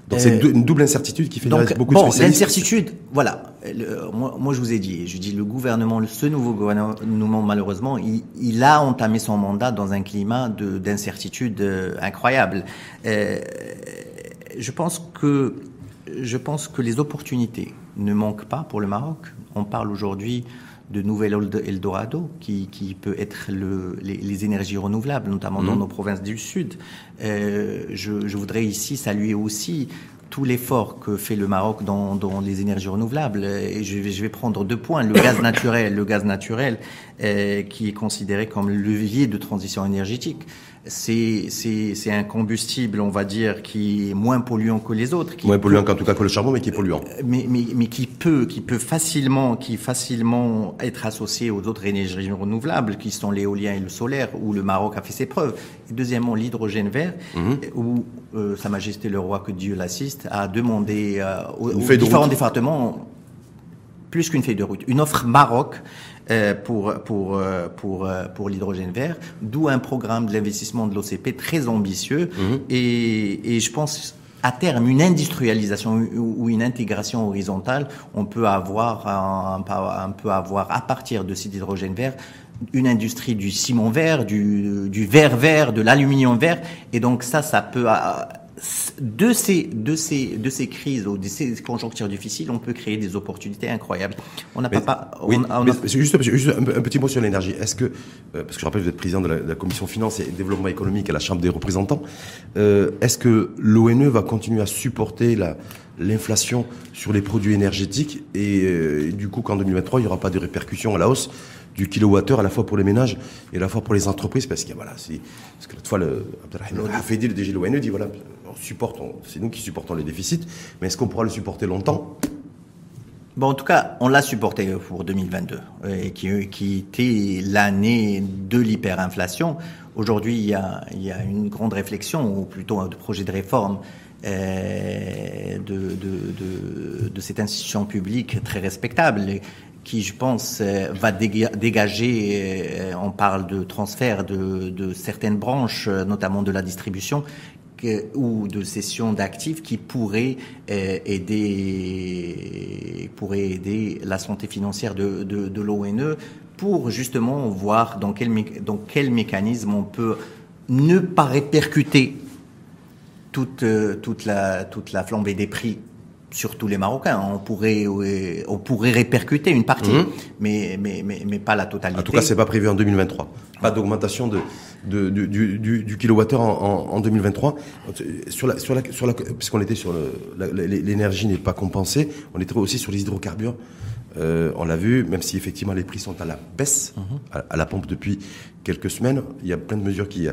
Donc c'est une double incertitude qui fait donc, beaucoup bon, de. L'incertitude, voilà. Moi, moi, je vous ai dit, je dis le gouvernement, ce nouveau gouvernement, malheureusement, il, il a entamé son mandat dans un climat d'incertitude incroyable. Euh, je pense que je pense que les opportunités ne manquent pas pour le Maroc. On parle aujourd'hui de nouvel Eldorado qui, qui peut être le, les, les, énergies renouvelables, notamment dans mmh. nos provinces du Sud. Euh, je, je, voudrais ici saluer aussi tout l'effort que fait le Maroc dans, les énergies renouvelables. Et je vais, je vais prendre deux points. Le gaz naturel, le gaz naturel euh, qui est considéré comme levier de transition énergétique c'est un combustible, on va dire, qui est moins polluant que les autres. Qui moins polluant qu'en tout cas que le charbon, mais qui est polluant. Mais, mais, mais, qui peut, qui peut facilement, qui facilement être associé aux autres énergies renouvelables, qui sont l'éolien et le solaire, où le Maroc a fait ses preuves. Et deuxièmement, l'hydrogène vert, mhm. où euh, Sa Majesté le Roi, que Dieu l'assiste, a demandé euh, aux, aux différents départements plus qu'une feuille de route, une offre Maroc euh, pour, pour, euh, pour, euh, pour l'hydrogène vert, d'où un programme de l'investissement de l'OCP très ambitieux. Mhm. Et, et je pense à terme, une industrialisation ou une intégration horizontale, on peut avoir, un, un peut avoir à partir de cet hydrogène vert une industrie du ciment vert, du, du verre vert, de l'aluminium vert, et donc ça, ça peut de ces, de ces, de ces crises ou de ces conjonctures difficiles, on peut créer des opportunités incroyables. On n'a pas, juste, juste un, petit mot sur l'énergie. Est-ce que, euh, parce que je rappelle, vous êtes président de la, commission finance et développement économique à la Chambre des représentants, euh, est-ce que l'ONE va continuer à supporter la, l'inflation sur les produits énergétiques et, euh, du coup qu'en 2023 il n'y aura pas de répercussions à la hausse du kilowattheure à la fois pour les ménages et à la fois pour les entreprises? Parce que voilà c'est parce que l'autre fois le le DG de l'ONE dit voilà c'est nous qui supportons les déficits, mais est-ce qu'on pourra le supporter longtemps? Bon, en tout cas, on l'a supporté pour 2022, et qui, était l'année de l'hyperinflation. Aujourd'hui, il y, a, une grande réflexion, ou plutôt un projet de réforme euh, de, cette institution publique très respectable, qui, je pense, euh, va dégager, euh, on parle de transfert de certaines branches, notamment de la distribution, ou de cession d'actifs qui pourraient euh, aider, pourraient aider la santé financière de, de, de l'ONE pour justement voir dans quel, dans quel mécanisme on peut ne pas répercuter toute, euh, toute, la, toute la flambée des prix surtout les Marocains. On pourrait, on pourrait répercuter une partie, mhm. mais, mais, mais, mais, pas la totalité. En tout cas, c'est pas prévu en 2023. Pas d'augmentation de, de, du, du, du, kilowattheure en, en, 2023. Sur la, sur la, sur la, puisqu'on était sur l'énergie n'est pas compensée, on était aussi sur les hydrocarbures. Euh, on l'a vu, même si effectivement les prix sont à la baisse, mhm. à, la pompe depuis quelques semaines, il y a plein de mesures qui, il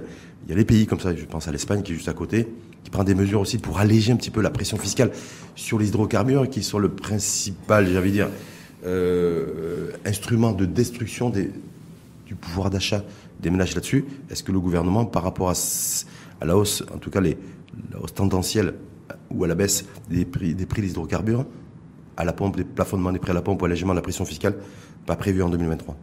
y a les pays comme ça, je pense à l'Espagne qui est juste à côté, qui prend des mesures aussi pour alléger un petit peu la pression fiscale sur les hydrocarbures, qui sont le principal, j'avais dire, euh, instrument de destruction des, du pouvoir d'achat des ménages là-dessus. Est-ce que le gouvernement, par rapport à, à, la hausse, en tout cas les, la hausse tendancielle ou à la baisse des prix des, prix des hydrocarbures, à la pompe, des plafonnements des prix à la pompe ou allègement de la pression fiscale, pas prévu en 2023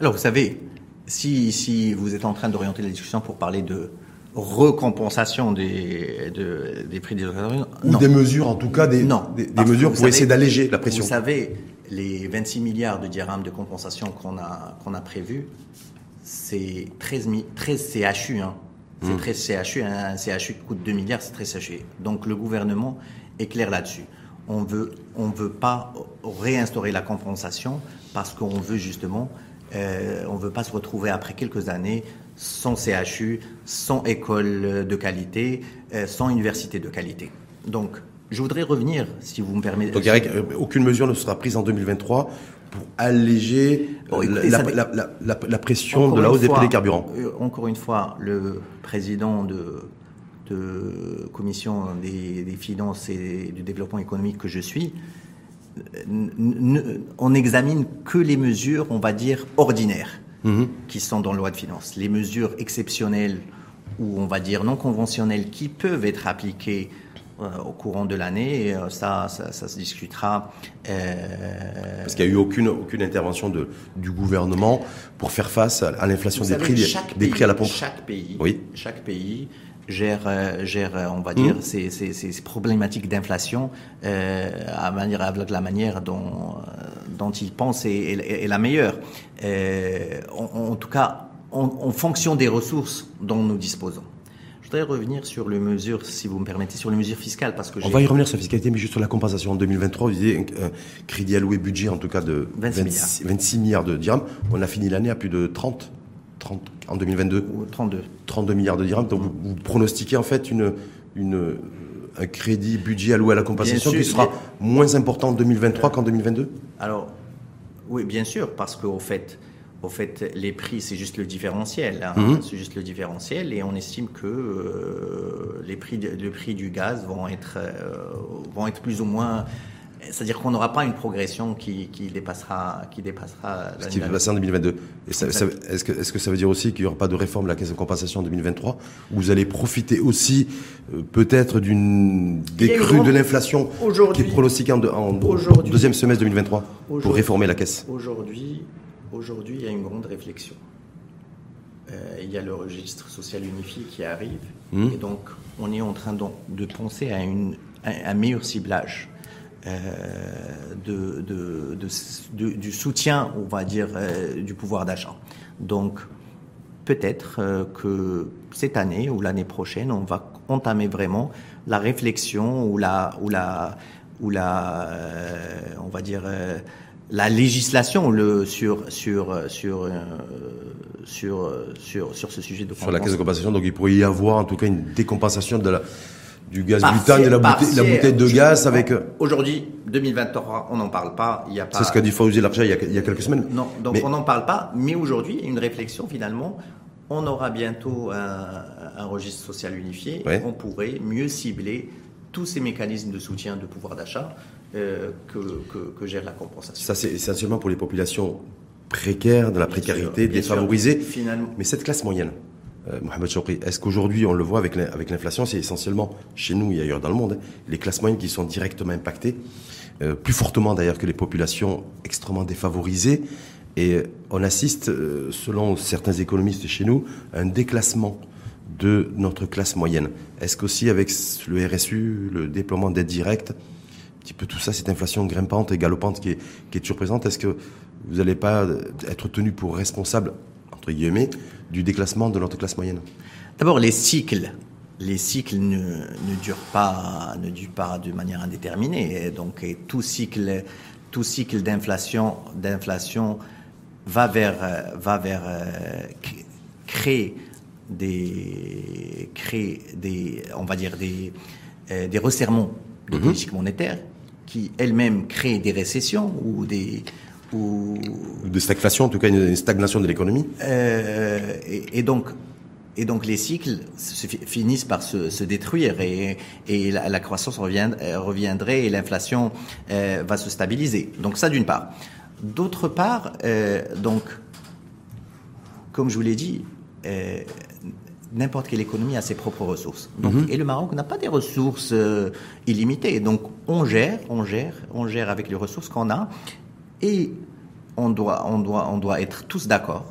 Alors vous savez, si, si vous êtes en train d'orienter la discussion pour parler de recompensation des, des prix des Ou des mesures, en tout cas, des, non, des, mesures pour essayer d'alléger la pression. Vous savez, les 26 milliards de dirhams de compensation qu'on a, qu'on a prévu, c'est 13, 13 CHU. Hein. C'est 13 mmh. CHU. Un CHU qui coûte 2 milliards, c'est 13 CHU. Donc le gouvernement est clair là-dessus. On veut, on veut pas réinstaurer la compensation parce qu'on veut justement euh, on ne veut pas se retrouver après quelques années sans CHU, sans école de qualité, euh, sans université de qualité. Donc, je voudrais revenir, si vous me permettez. Donc, Eric, euh, aucune mesure ne sera prise en 2023 pour alléger la, pression de la hausse des prix des carburants. Encore une fois, le président de, de commission des, des, finances et du développement économique que je suis on n'examine que les mesures, on va dire, ordinaires. mhm. qui sont dans la loi de finances. Les mesures exceptionnelles ou on va dire non conventionnelles qui peuvent être appliquées euh, au courant de l'année. Euh, ça, ça, se discutera. Euh, Parce qu'il n'y a eu aucune, aucune intervention de, du gouvernement pour faire face à, l'inflation des prix, des prix à la pompe. Chaque pays, oui. chaque pays gère, gère, on va dire, mmh. ces, ces, ces, problématiques d'inflation euh, à manière, avec la manière dont, dont il pense est, est, la meilleure. Euh, en, en, tout cas, en, en fonction des ressources dont nous disposons. Je voudrais revenir sur les mesures, si vous me permettez, sur les mesures fiscales, parce que on va y revenir sur la fiscalité, mais juste sur la compensation en 2023. Vous disiez un, crédit alloué budget en tout cas de 26, milliards. 26 milliards de dirhams. On a fini l'année à plus de 30, 30 en 2022. 32. 32 milliards de dirhams. Donc vous, pronostiquez en fait une, une un crédit budget alloué à la compensation qui sera moins important en 2023 qu'en 2022 Alors, oui, bien sûr, parce qu'au fait, au fait, les prix, c'est juste le différentiel. Hein. Mhm. C'est juste le différentiel, et on estime que euh, les prix, le prix du gaz vont être, euh, vont être plus ou moins. C'est-à-dire qu'on n'aura pas une progression qui, qui dépassera, qui dépassera. Ce qui en 2022. Est-ce que, est que, ça veut dire aussi qu'il n'y aura pas de réforme de la caisse de compensation en 2023 Vous allez profiter aussi euh, peut-être d'une décrue de l'inflation qui est pronostiquée en, en deuxième semestre 2023 pour réformer la caisse? Aujourd'hui, Aujourd'hui, il y a une grande réflexion. Euh, il y a le registre social unifié qui arrive, mmh. et donc on est en train de, penser à, une, un meilleur ciblage euh, de, de, du soutien, on va dire, euh, du pouvoir d'achat. Donc peut-être que cette année ou l'année prochaine, on va entamer vraiment la réflexion ou la, ou la, ou la on va dire, la législation le, sur, sur, sur, euh, sur, sur, sur ce sujet de Sur la caisse de compensation, donc il pourrait y avoir en tout cas une décompensation de la, du gaz butane et la bouteille, la bouteille de gaz avec. Euh, aujourd'hui, 2023, on n'en parle pas. Il y a pas. C'est ce qu'a dit Fawzi Larcha il, il y a quelques semaines. Non, donc on n'en parle pas. Mais aujourd'hui, une réflexion finalement. On aura bientôt un, un registre social unifié. On pourrait mieux cibler tous ces mécanismes de soutien de pouvoir d'achat euh, que, que, gère la compensation. Ça, c'est essentiellement pour les populations précaires, de la précarité, défavorisées. Mais cette classe moyenne, euh, Mohamed Choukri, est-ce qu'aujourd'hui, on le voit avec l'inflation, c'est essentiellement chez nous et ailleurs dans le monde, hein, les classes moyennes qui sont directement impactées, euh, plus fortement d'ailleurs que les populations extrêmement défavorisées. Et on assiste, selon certains économistes chez nous, à un déclassement de notre classe moyenne. Est-ce qu'aussi avec le RSU, le déploiement d'aides directes, petit peu tout ça, cette inflation grimpante et galopante qui est, qui est toujours présente, est-ce que vous n'allez pas être tenu pour responsable, entre guillemets, du déclassement de notre classe moyenne? D'abord, les cycles. Les cycles ne, ne, durent pas, ne pas de manière indéterminée. Donc, tout cycle, tout cycle d'inflation, d'inflation va vers, va vers euh, créer des, créer des, on va dire des, euh, des resserrements de mhm. politique monétaire qui elles-mêmes créent des récessions ou des ou de stagflation, en tout cas une stagnation de l'économie. Euh, et, donc et donc les cycles se finissent par se, se détruire et, et la, la, croissance revient, euh, reviendrait et l'inflation euh, va se stabiliser. Donc ça d'une part. D'autre part, euh, donc comme je vous l'ai dit, euh, n'importe quelle économie a ses propres ressources. Donc, mhm. Et le Maroc n'a pas des ressources euh, illimitées. Donc on gère, on gère, on gère avec les ressources qu'on a. Et on doit, on doit, on doit être tous d'accord,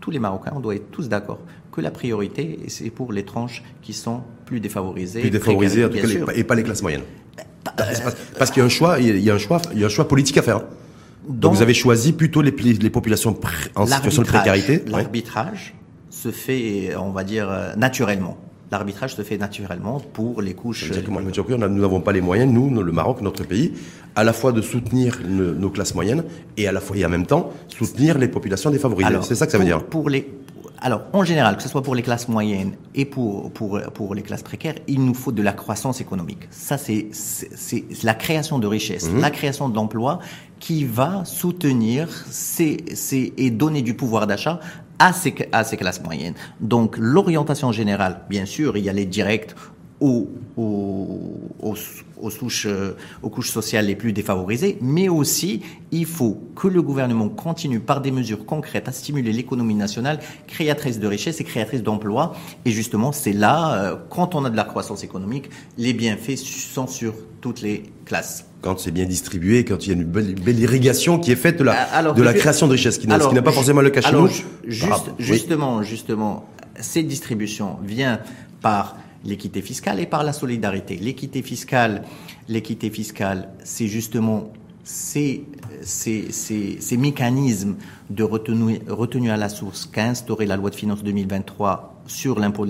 tous les Marocains, on doit être tous d'accord que la priorité, c'est pour les tranches qui sont plus défavorisées. Plus défavorisées, en tout cas, et pas les classes moyennes. parce, qu'il y a un choix, il y a un choix, il y a un choix politique à faire. Donc, vous avez choisi plutôt les, les populations en situation de précarité. L'arbitrage, se fait, on va dire, euh, naturellement. L'arbitrage se fait naturellement pour les couches. nous n'avons pas les moyens, nous, le Maroc, notre pays, à la fois de soutenir nos classes moyennes et à la fois et en même temps soutenir les populations défavorisées. C'est ça que ça veut dire. Pour les, alors, en général, que ce soit pour les classes moyennes et pour, pour, pour les classes précaires, il nous faut de la croissance économique. Ça, c'est la création de richesses, mmh. la création d'emplois qui va soutenir ces, ces, et donner du pouvoir d'achat à ces, à ces classes moyennes. Donc l'orientation générale, bien sûr, il y a les directs aux, aux, aux, souches, euh, aux couches sociales les plus défavorisées, mais aussi il faut que le gouvernement continue par des mesures concrètes à stimuler l'économie nationale créatrice de richesse et créatrice d'emplois. Et justement, c'est là, euh, quand on a de la croissance économique, les bienfaits sont sur toutes les classes quand c'est bien distribué, quand il y a une belle, irrigation qui est faite de la, de la création de richesse, qui, n'est pas forcément le cas chez nous. Juste, justement, justement, cette distribution vient par l'équité fiscale et par la solidarité. L'équité fiscale, l'équité fiscale, c'est justement ces, ces, mécanismes de retenue, retenue à la source qu'a instauré la loi de finances 2023 sur l'impôt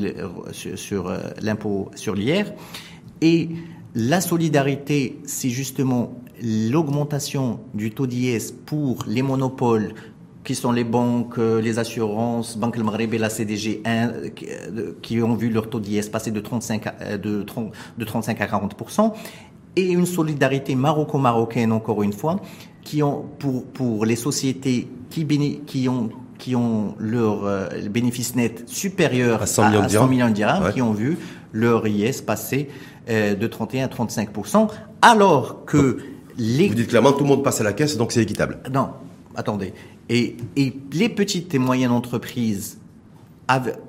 sur euh, l'impôt sur l'IR et la solidarité, c'est justement l'augmentation du taux d'IS pour les monopoles qui sont les banques, euh, les assurances, Banque El et la CDG, euh, qui ont vu leur taux d'IS passer de 35 à, de, 30, de 35 à 40% et une solidarité maroco-marocaine encore une fois, qui ont pour pour les sociétés qui qui ont qui ont leur euh, bénéfice net supérieur à 100 millions de dirhams, qui ont vu leur IS passer de 31 à 35% alors que les... Vous dites clairement tout le monde passe à la caisse, donc c'est équitable. Non, attendez. Et, les petites et moyennes entreprises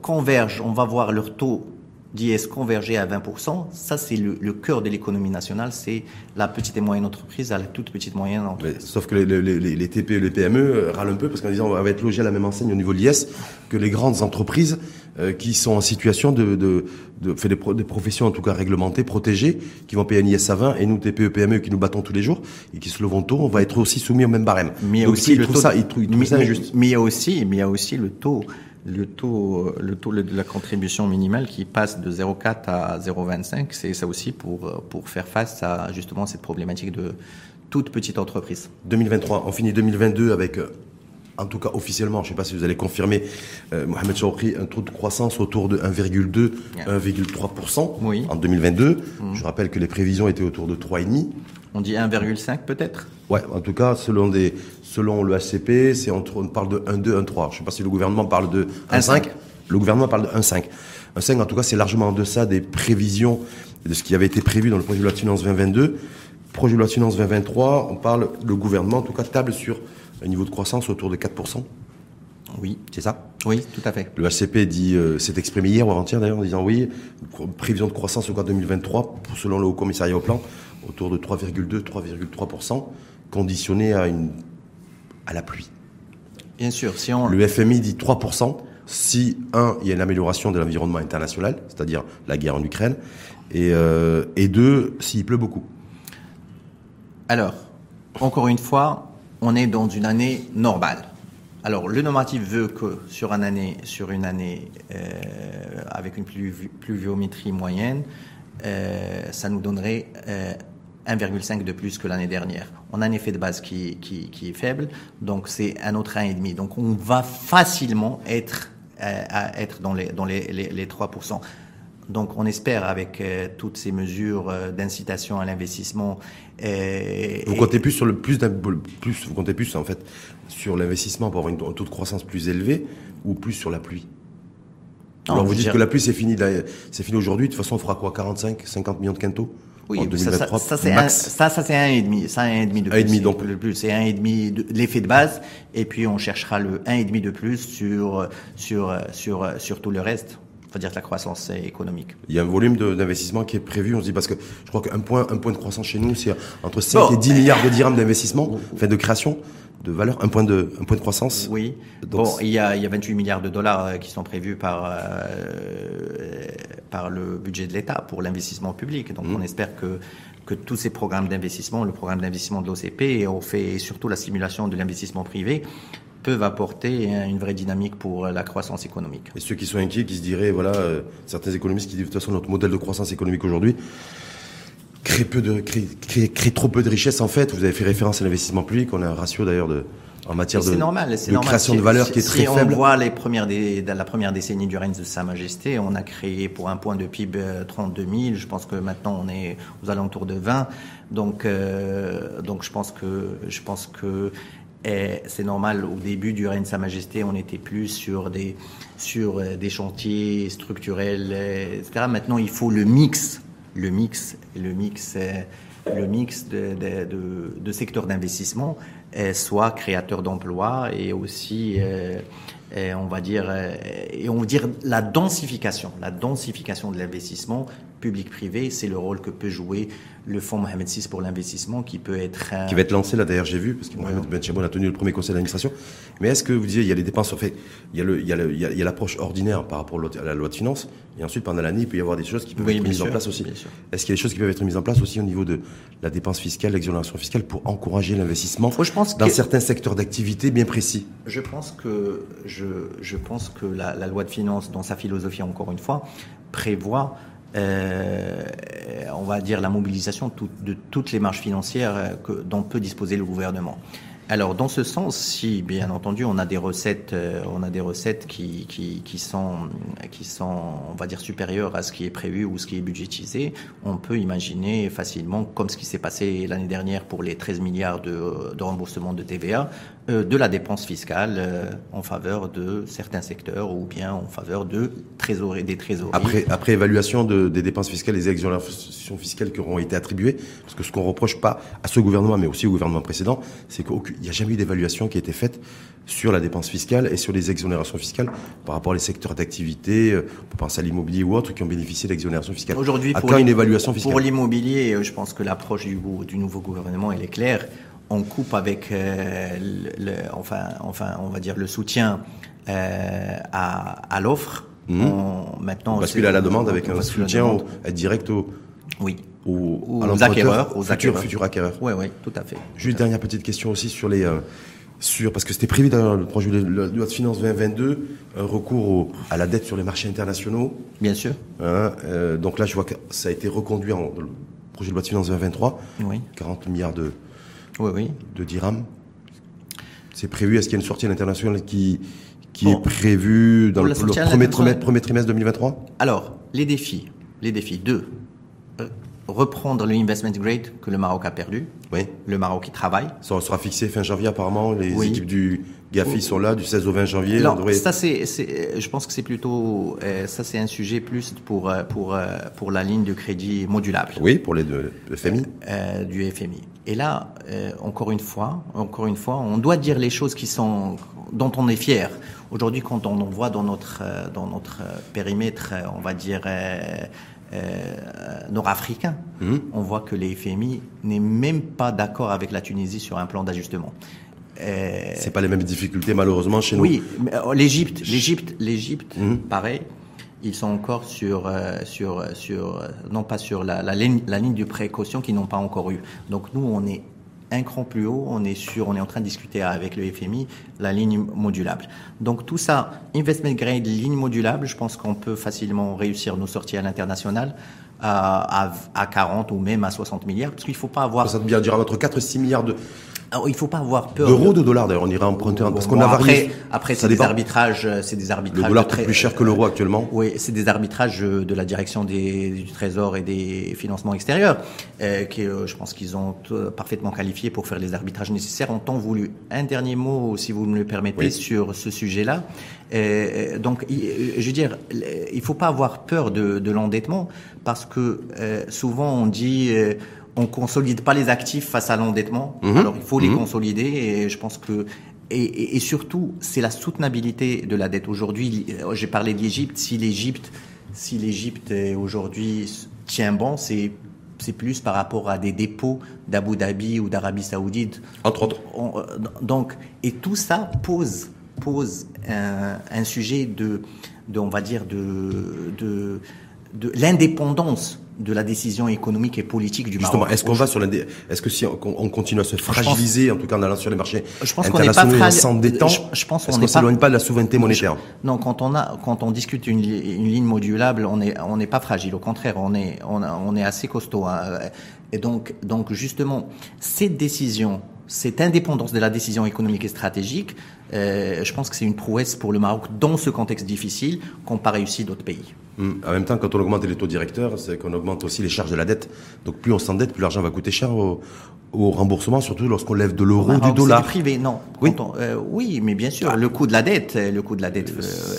convergent, on va voir leur taux d'IS converger à 20%, ça c'est le, cœur de l'économie nationale, c'est la petite et moyenne entreprise à la toute petite moyenne entreprise. sauf que les, les, TPE et les PME euh, râlent un peu parce qu'en disant on va être logé à la même enseigne au niveau de l'IS que les grandes entreprises euh, qui sont en situation de, de, de fait des, des, professions en tout cas réglementées, protégées, qui vont payer un IS à 20 et nous TPE PME qui nous battons tous les jours et qui se levons tôt, on va être aussi soumis au même barème. Mais il y a aussi le taux ça injuste. Mais il y a aussi, mais il y a aussi le taux le taux, le taux de la contribution minimale qui passe de 0,4 à 0,25, c'est ça aussi pour, pour faire face à justement cette problématique de toute petite entreprise. 2023, on finit 2022 avec, euh, en tout cas officiellement, je ne sais pas si vous allez confirmer, euh, Mohamed Chaoukri, un taux de croissance autour de 1,2, 1,3% oui. en 2022. Mmh. Je rappelle que les prévisions étaient autour de 3,5. On dit 1,5 peut-être? Ouais, en tout cas, selon des, selon le HCP, c'est entre, on parle de 1,2, 1,3. Je sais pas si le gouvernement parle de 1,5. Le gouvernement parle de 1,5. 1,5, en tout cas, c'est largement en deçà des prévisions de ce qui avait été prévu dans le projet de loi de finances 2022. Projet de loi de finances 2023, on parle, le gouvernement, en tout cas, table sur un niveau de croissance autour de 4%. Oui. C'est ça? Oui, tout à fait. Le HCP dit, euh, s'est exprimé hier ou avant-hier d'ailleurs, en disant oui, prévision de croissance au cours 2023, selon le Haut Commissariat au Plan, autour de 3,2, 3,3%, conditionné à, une, à la pluie. Bien sûr, si on... Le FMI dit 3%, si, un, il y a une amélioration de l'environnement international, c'est-à-dire la guerre en Ukraine, et, euh, et deux, s'il pleut beaucoup. Alors, encore une fois, on est dans une année normale. Alors, le normatif veut que sur, une année, sur une année euh, avec une pluviométrie moyenne, euh, ça nous donnerait 1,5 de plus que l'année dernière. On a un effet de base qui, est faible, donc c'est un autre 1,5. Donc on va facilement être, euh, dans les, dans les, les, 3%. Donc on espère avec euh, toutes ces mesures euh, d'incitation à l'investissement. Vous comptez plus sur le plus, plus vous comptez plus en fait sur l'investissement pour avoir un taux de croissance plus élevé ou plus sur la pluie? Alors vous dites que la pluie c'est fini, c'est fini aujourd'hui. De toute façon on fera quoi 45, 50 millions de quintaux oui, ça, ça, ça c'est un, ça, ça c'est un et demi, ça un et demi de plus. Un et demi donc le plus, c'est un et demi de l'effet de base, et puis on cherchera le un et demi de plus sur sur sur sur tout le reste. C'est-à-dire la croissance économique. Il y a un volume d'investissement qui est prévu. On se dit parce que je crois qu'un point, un point de croissance chez nous, c'est entre 5 et 10 milliards de dirhams d'investissement, enfin de création de valeur, un point de, un point de croissance. Oui. bon, il y, a, il y a 28 milliards de dollars euh, qui sont prévus par, euh, par le budget de l'État pour l'investissement public. Donc, mmh. on espère que, que tous ces programmes d'investissement, le programme d'investissement de l'OCP, et on fait surtout la stimulation de l'investissement privé, peuvent apporter une vraie dynamique pour la croissance économique. Et ceux qui sont inquiets, qui se diraient, voilà, euh, certains économistes qui disent de toute façon notre modèle de croissance économique aujourd'hui crée peu de crée, crée, trop peu de richesse en fait. Vous avez fait référence à l'investissement public. On a un ratio d'ailleurs de en matière de, normal, de création de valeur qui est très faible. Si on voit les premières des, la première décennie du règne de Sa Majesté, on a créé pour un point de PIB 32 euh, 000. Je pense que maintenant on est aux alentours de 20. Donc, euh, donc je pense que je pense que eh, c'est normal. Au début du règne de Sa Majesté, on était plus sur des sur euh, des chantiers structurels, etc. Maintenant, il faut le mix le mix, le mix, le mix de, de, secteurs d'investissement soit créateur d'emplois et aussi on va dire, et on dire la densification, la densification de l'investissement public-privé, c'est le rôle que peut jouer le fonds Mohamed VI pour l'investissement qui peut être... Qui va être lancé là d'ailleurs, j'ai vu, parce que Mohamed Ben a tenu le premier conseil d'administration. Mais est-ce que vous disiez, il y a les dépenses, en fait, il y a l'approche ordinaire par rapport à la loi de finances, et ensuite pendant l'année, il peut y avoir des choses qui peuvent être mises en place aussi. Est-ce qu'il y a des choses qui peuvent être mises en place aussi au niveau de la dépense fiscale, l'exonération fiscale, pour encourager l'investissement dans certains secteurs d'activité bien précis? Je pense que, je, je pense que la, la loi de finances, dans sa philosophie encore une fois, prévoit euh, on va dire, la mobilisation de toutes les marges financières euh, que, dont peut disposer le gouvernement. Alors, dans ce sens, si bien entendu on a des recettes, euh, on a des recettes qui, qui, qui, sont, qui sont, on va dire, supérieures à ce qui est prévu ou ce qui est budgétisé, on peut imaginer facilement, comme ce qui s'est passé l'année dernière pour les 13 milliards de, de remboursement de TVA, de la dépense fiscale euh, en faveur de certains secteurs ou bien en faveur de trésorerie, des trésoreries. Après, après évaluation de, des dépenses fiscales, les exonérations fiscales qui auront été attribuées, parce que ce qu'on reproche pas à ce gouvernement, mais aussi au gouvernement précédent, c'est qu'aucune il n'y a jamais eu d'évaluation qui a été faite sur la dépense fiscale et sur les exonérations fiscales par rapport aux secteurs d'activité, euh, on peut penser à l'immobilier ou autres qui ont bénéficié d'exonérations fiscales. Aujourd'hui, pour, une évaluation fiscale. pour l'immobilier, euh, je pense que l'approche du, du, nouveau gouvernement, elle est claire. On coupe avec, euh, le, enfin, enfin, on va dire le soutien à, à l'offre. Mmh. Maintenant, on bascule à la demande avec un soutien au, direct au, oui aux, acquéreurs, aux futurs, futurs acquéreurs. Oui, oui, tout à fait. Juste dernière petite question aussi sur les, euh, sur parce que c'était prévu dans le projet de loi de finances 2022, un recours à la dette sur les marchés internationaux. Bien sûr. Hein, euh, donc là, je vois que ça a été reconduit en le projet de loi de finances 2023. Oui. 40 milliards de, oui, oui. de dirhams. C'est prévu. Est-ce qu'il y a une sortie à l'international qui qui est prévue dans le, premier, trimestre, premier trimestre 2023 Alors, les défis. Les défis. Deux, reprendre le investment grade que le Maroc a perdu. Oui. Le Maroc qui travaille. Ça sera fixé fin janvier apparemment. Les équipes du Gafi sont là du 16 au 20 janvier. Non, ça c'est, je pense que c'est plutôt, euh, ça c'est un sujet plus pour euh, pour euh, pour la ligne de crédit modulable. Oui, pour les deux, le FMI. du FMI. Et là, encore une fois, encore une fois, on doit dire les choses qui sont dont on est fier. Aujourd'hui, quand on en voit dans notre dans notre périmètre, on va dire euh, nord-africains, mhm. on voit que les FMI n'est même pas d'accord avec la Tunisie sur un plan d'ajustement. Euh, c'est pas les mêmes difficultés malheureusement chez nous. Oui, euh, l'Égypte, l'Égypte, l'Égypte, mhm. pareil. Ils sont encore sur euh, sur sur non pas sur la, la, ligne, la ligne de précaution qu'ils n'ont pas encore eu. Donc nous on est un cran plus haut, on est sûr, on est en train de discuter avec le FMI la ligne modulable. Donc tout ça, investment grade, ligne modulable, je pense qu'on peut facilement réussir nos sorties à l'international à, à, 40 ou même à 60 milliards, parce qu'il ne faut pas avoir... Ça veut bien dire entre 4 et 6 milliards de, alors, il faut pas avoir peur. D'euros, de... de dollars d'ailleurs, on ira emprunter parce qu'on a varié. Après, c'est des arbitrages, euh, c'est des arbitrages. Le dollar très... plus cher que l'euro actuellement. Oui, c'est des arbitrages euh, de la direction des, du Trésor et des financements extérieurs, euh, qui, euh, je pense qu'ils ont parfaitement qualifié pour faire les arbitrages nécessaires. En temps voulu. Un dernier mot, si vous me le permettez, sur ce sujet-là. Euh, donc, je veux dire, il faut pas avoir peur de, de l'endettement parce que souvent on dit on consolide pas les actifs face à l'endettement. Mhm. Alors il faut les mhm. consolider et je pense que et, et, surtout c'est la soutenabilité de la dette. Aujourd'hui, euh, j'ai parlé de l'Égypte. Si l'Égypte, si l'Égypte aujourd'hui tient bon, c'est c'est plus par rapport à des dépôts d'Abu Dhabi ou d'Arabie Saoudite. Entre autres. Euh, donc, et tout ça pose pose un, un sujet de, de, on va dire de, de, de l'indépendance de la décision économique et politique du Justement, Maroc. est-ce qu'on va sur est-ce que si on, continue à se fragiliser, en tout cas en allant sur les marchés je pense internationaux et en s'endettant, je, je pense qu'on ne s'éloigne pas de la souveraineté monétaire? Non, quand on a, quand on discute une, une ligne modulable, on est, on n'est pas fragile. Au contraire, on est, on, on est assez costaud. Hein. Et donc, donc justement, cette décision cette indépendance de la décision économique et stratégique, euh, je pense que c'est une prouesse pour le Maroc dans ce contexte difficile qu'ont pas réussi d'autres pays. Hum. En même temps, quand on augmente les taux directeurs, c'est qu'on augmente aussi les charges de la dette. Donc plus on s'endette, plus l'argent va coûter cher au, remboursement, surtout lorsqu'on lève de l'euro ou du dollar. privé, non. Oui, euh, oui, mais bien sûr, le coût de la dette, euh, le coût de la dette.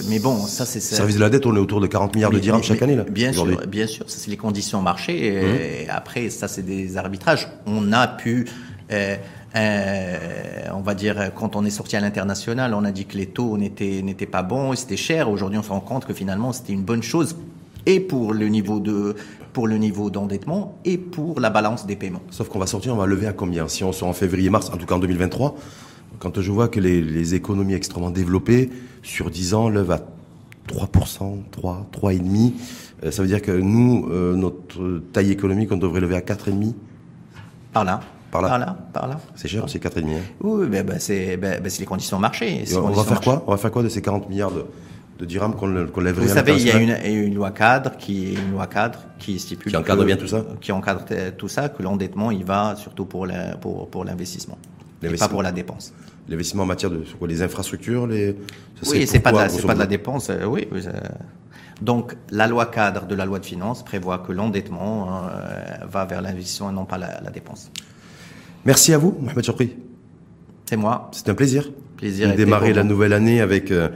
mais bon, ça c'est. Service de la dette, on est autour de 40 milliards de dirhams chaque année là. Bien sûr, bien sûr, ça c'est les conditions marché. Et hum. après, ça c'est des arbitrages. On a pu. Euh, on va dire, quand on est sorti à l'international, on a dit que les taux n'étaient, n'étaient pas bons et c'était cher. Aujourd'hui, on se rend compte que finalement, c'était une bonne chose et pour le niveau de pour le niveau d'endettement et pour la balance des paiements. Sauf qu'on va sortir, on va lever à combien? Si on sort en février-mars, en tout cas en 2023, quand je vois que les, économies extrêmement développées, sur 10 ans, lèvent à 3%, 3, 3,5%, ça veut dire que nous, euh, notre taille économique, on devrait lever à 4,5%. Par là. Par là. Par là, par là. C'est cher, c'est 4,5. Hein. Oui, ben, ben, c'est les conditions de marché. On va faire quoi On va faire quoi de ces 40 milliards de, de dirhams qu'on lèverait Vous savez, il y a une, une, loi cadre qui une loi cadre qui stipule qui encadre bien tout ça, qui encadre tout ça, que l'endettement il va surtout pour la, pour pour l'investissement, et pas pour la dépense. L'investissement en matière de quoi, les infrastructures, les. oui, c'est pas de pas de la dépense, euh, oui. Donc, la loi cadre de la loi de finances prévoit que l'endettement euh, va vers l'investissement et non pas la, la dépense. Merci à vous, Mohamed Choukri. C'est moi. C'est un plaisir. Plaisir. De démarrer la nouvelle année avec, euh,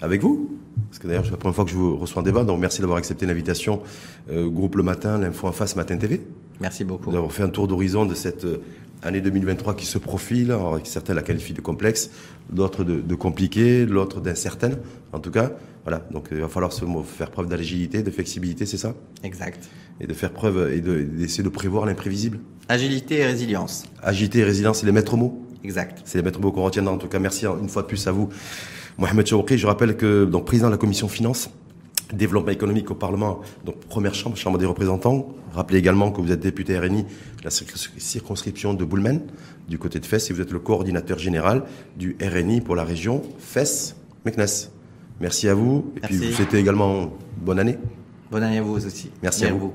avec vous. Parce que d'ailleurs, c'est la première fois que je vous reçois en débat, donc merci d'avoir accepté l'invitation. Euh, groupe Le Matin, l'Info en face, Matin TV. Merci beaucoup. D'avoir fait un tour d'horizon de cette euh, année 2023 qui se profile. Alors, certains la qualifient de complexe, d'autres de, de compliquée, l'autre d'incertaine. En tout cas, voilà. Donc, il va falloir se, faire preuve d'agilité, de flexibilité, c'est ça? Exact. Et de faire preuve et d'essayer de, de prévoir l'imprévisible. Agilité et résilience. Agilité et résilience, c'est les maîtres mots. Exact. C'est les maîtres mots qu'on retiendra. En tout cas, merci une fois de plus à vous, Mohamed Chouroukri. Je rappelle que, donc, président de la commission finance, développement économique au Parlement, donc première chambre, chambre des représentants. Rappelez également que vous êtes député RNI de la circonscription de Boulmen, du côté de Fès, et vous êtes le coordinateur général du RNI pour la région Fès-Meknes. Merci à vous, et puis vous souhaitez également bonne année. Bonne année à vous aussi. Merci à vous.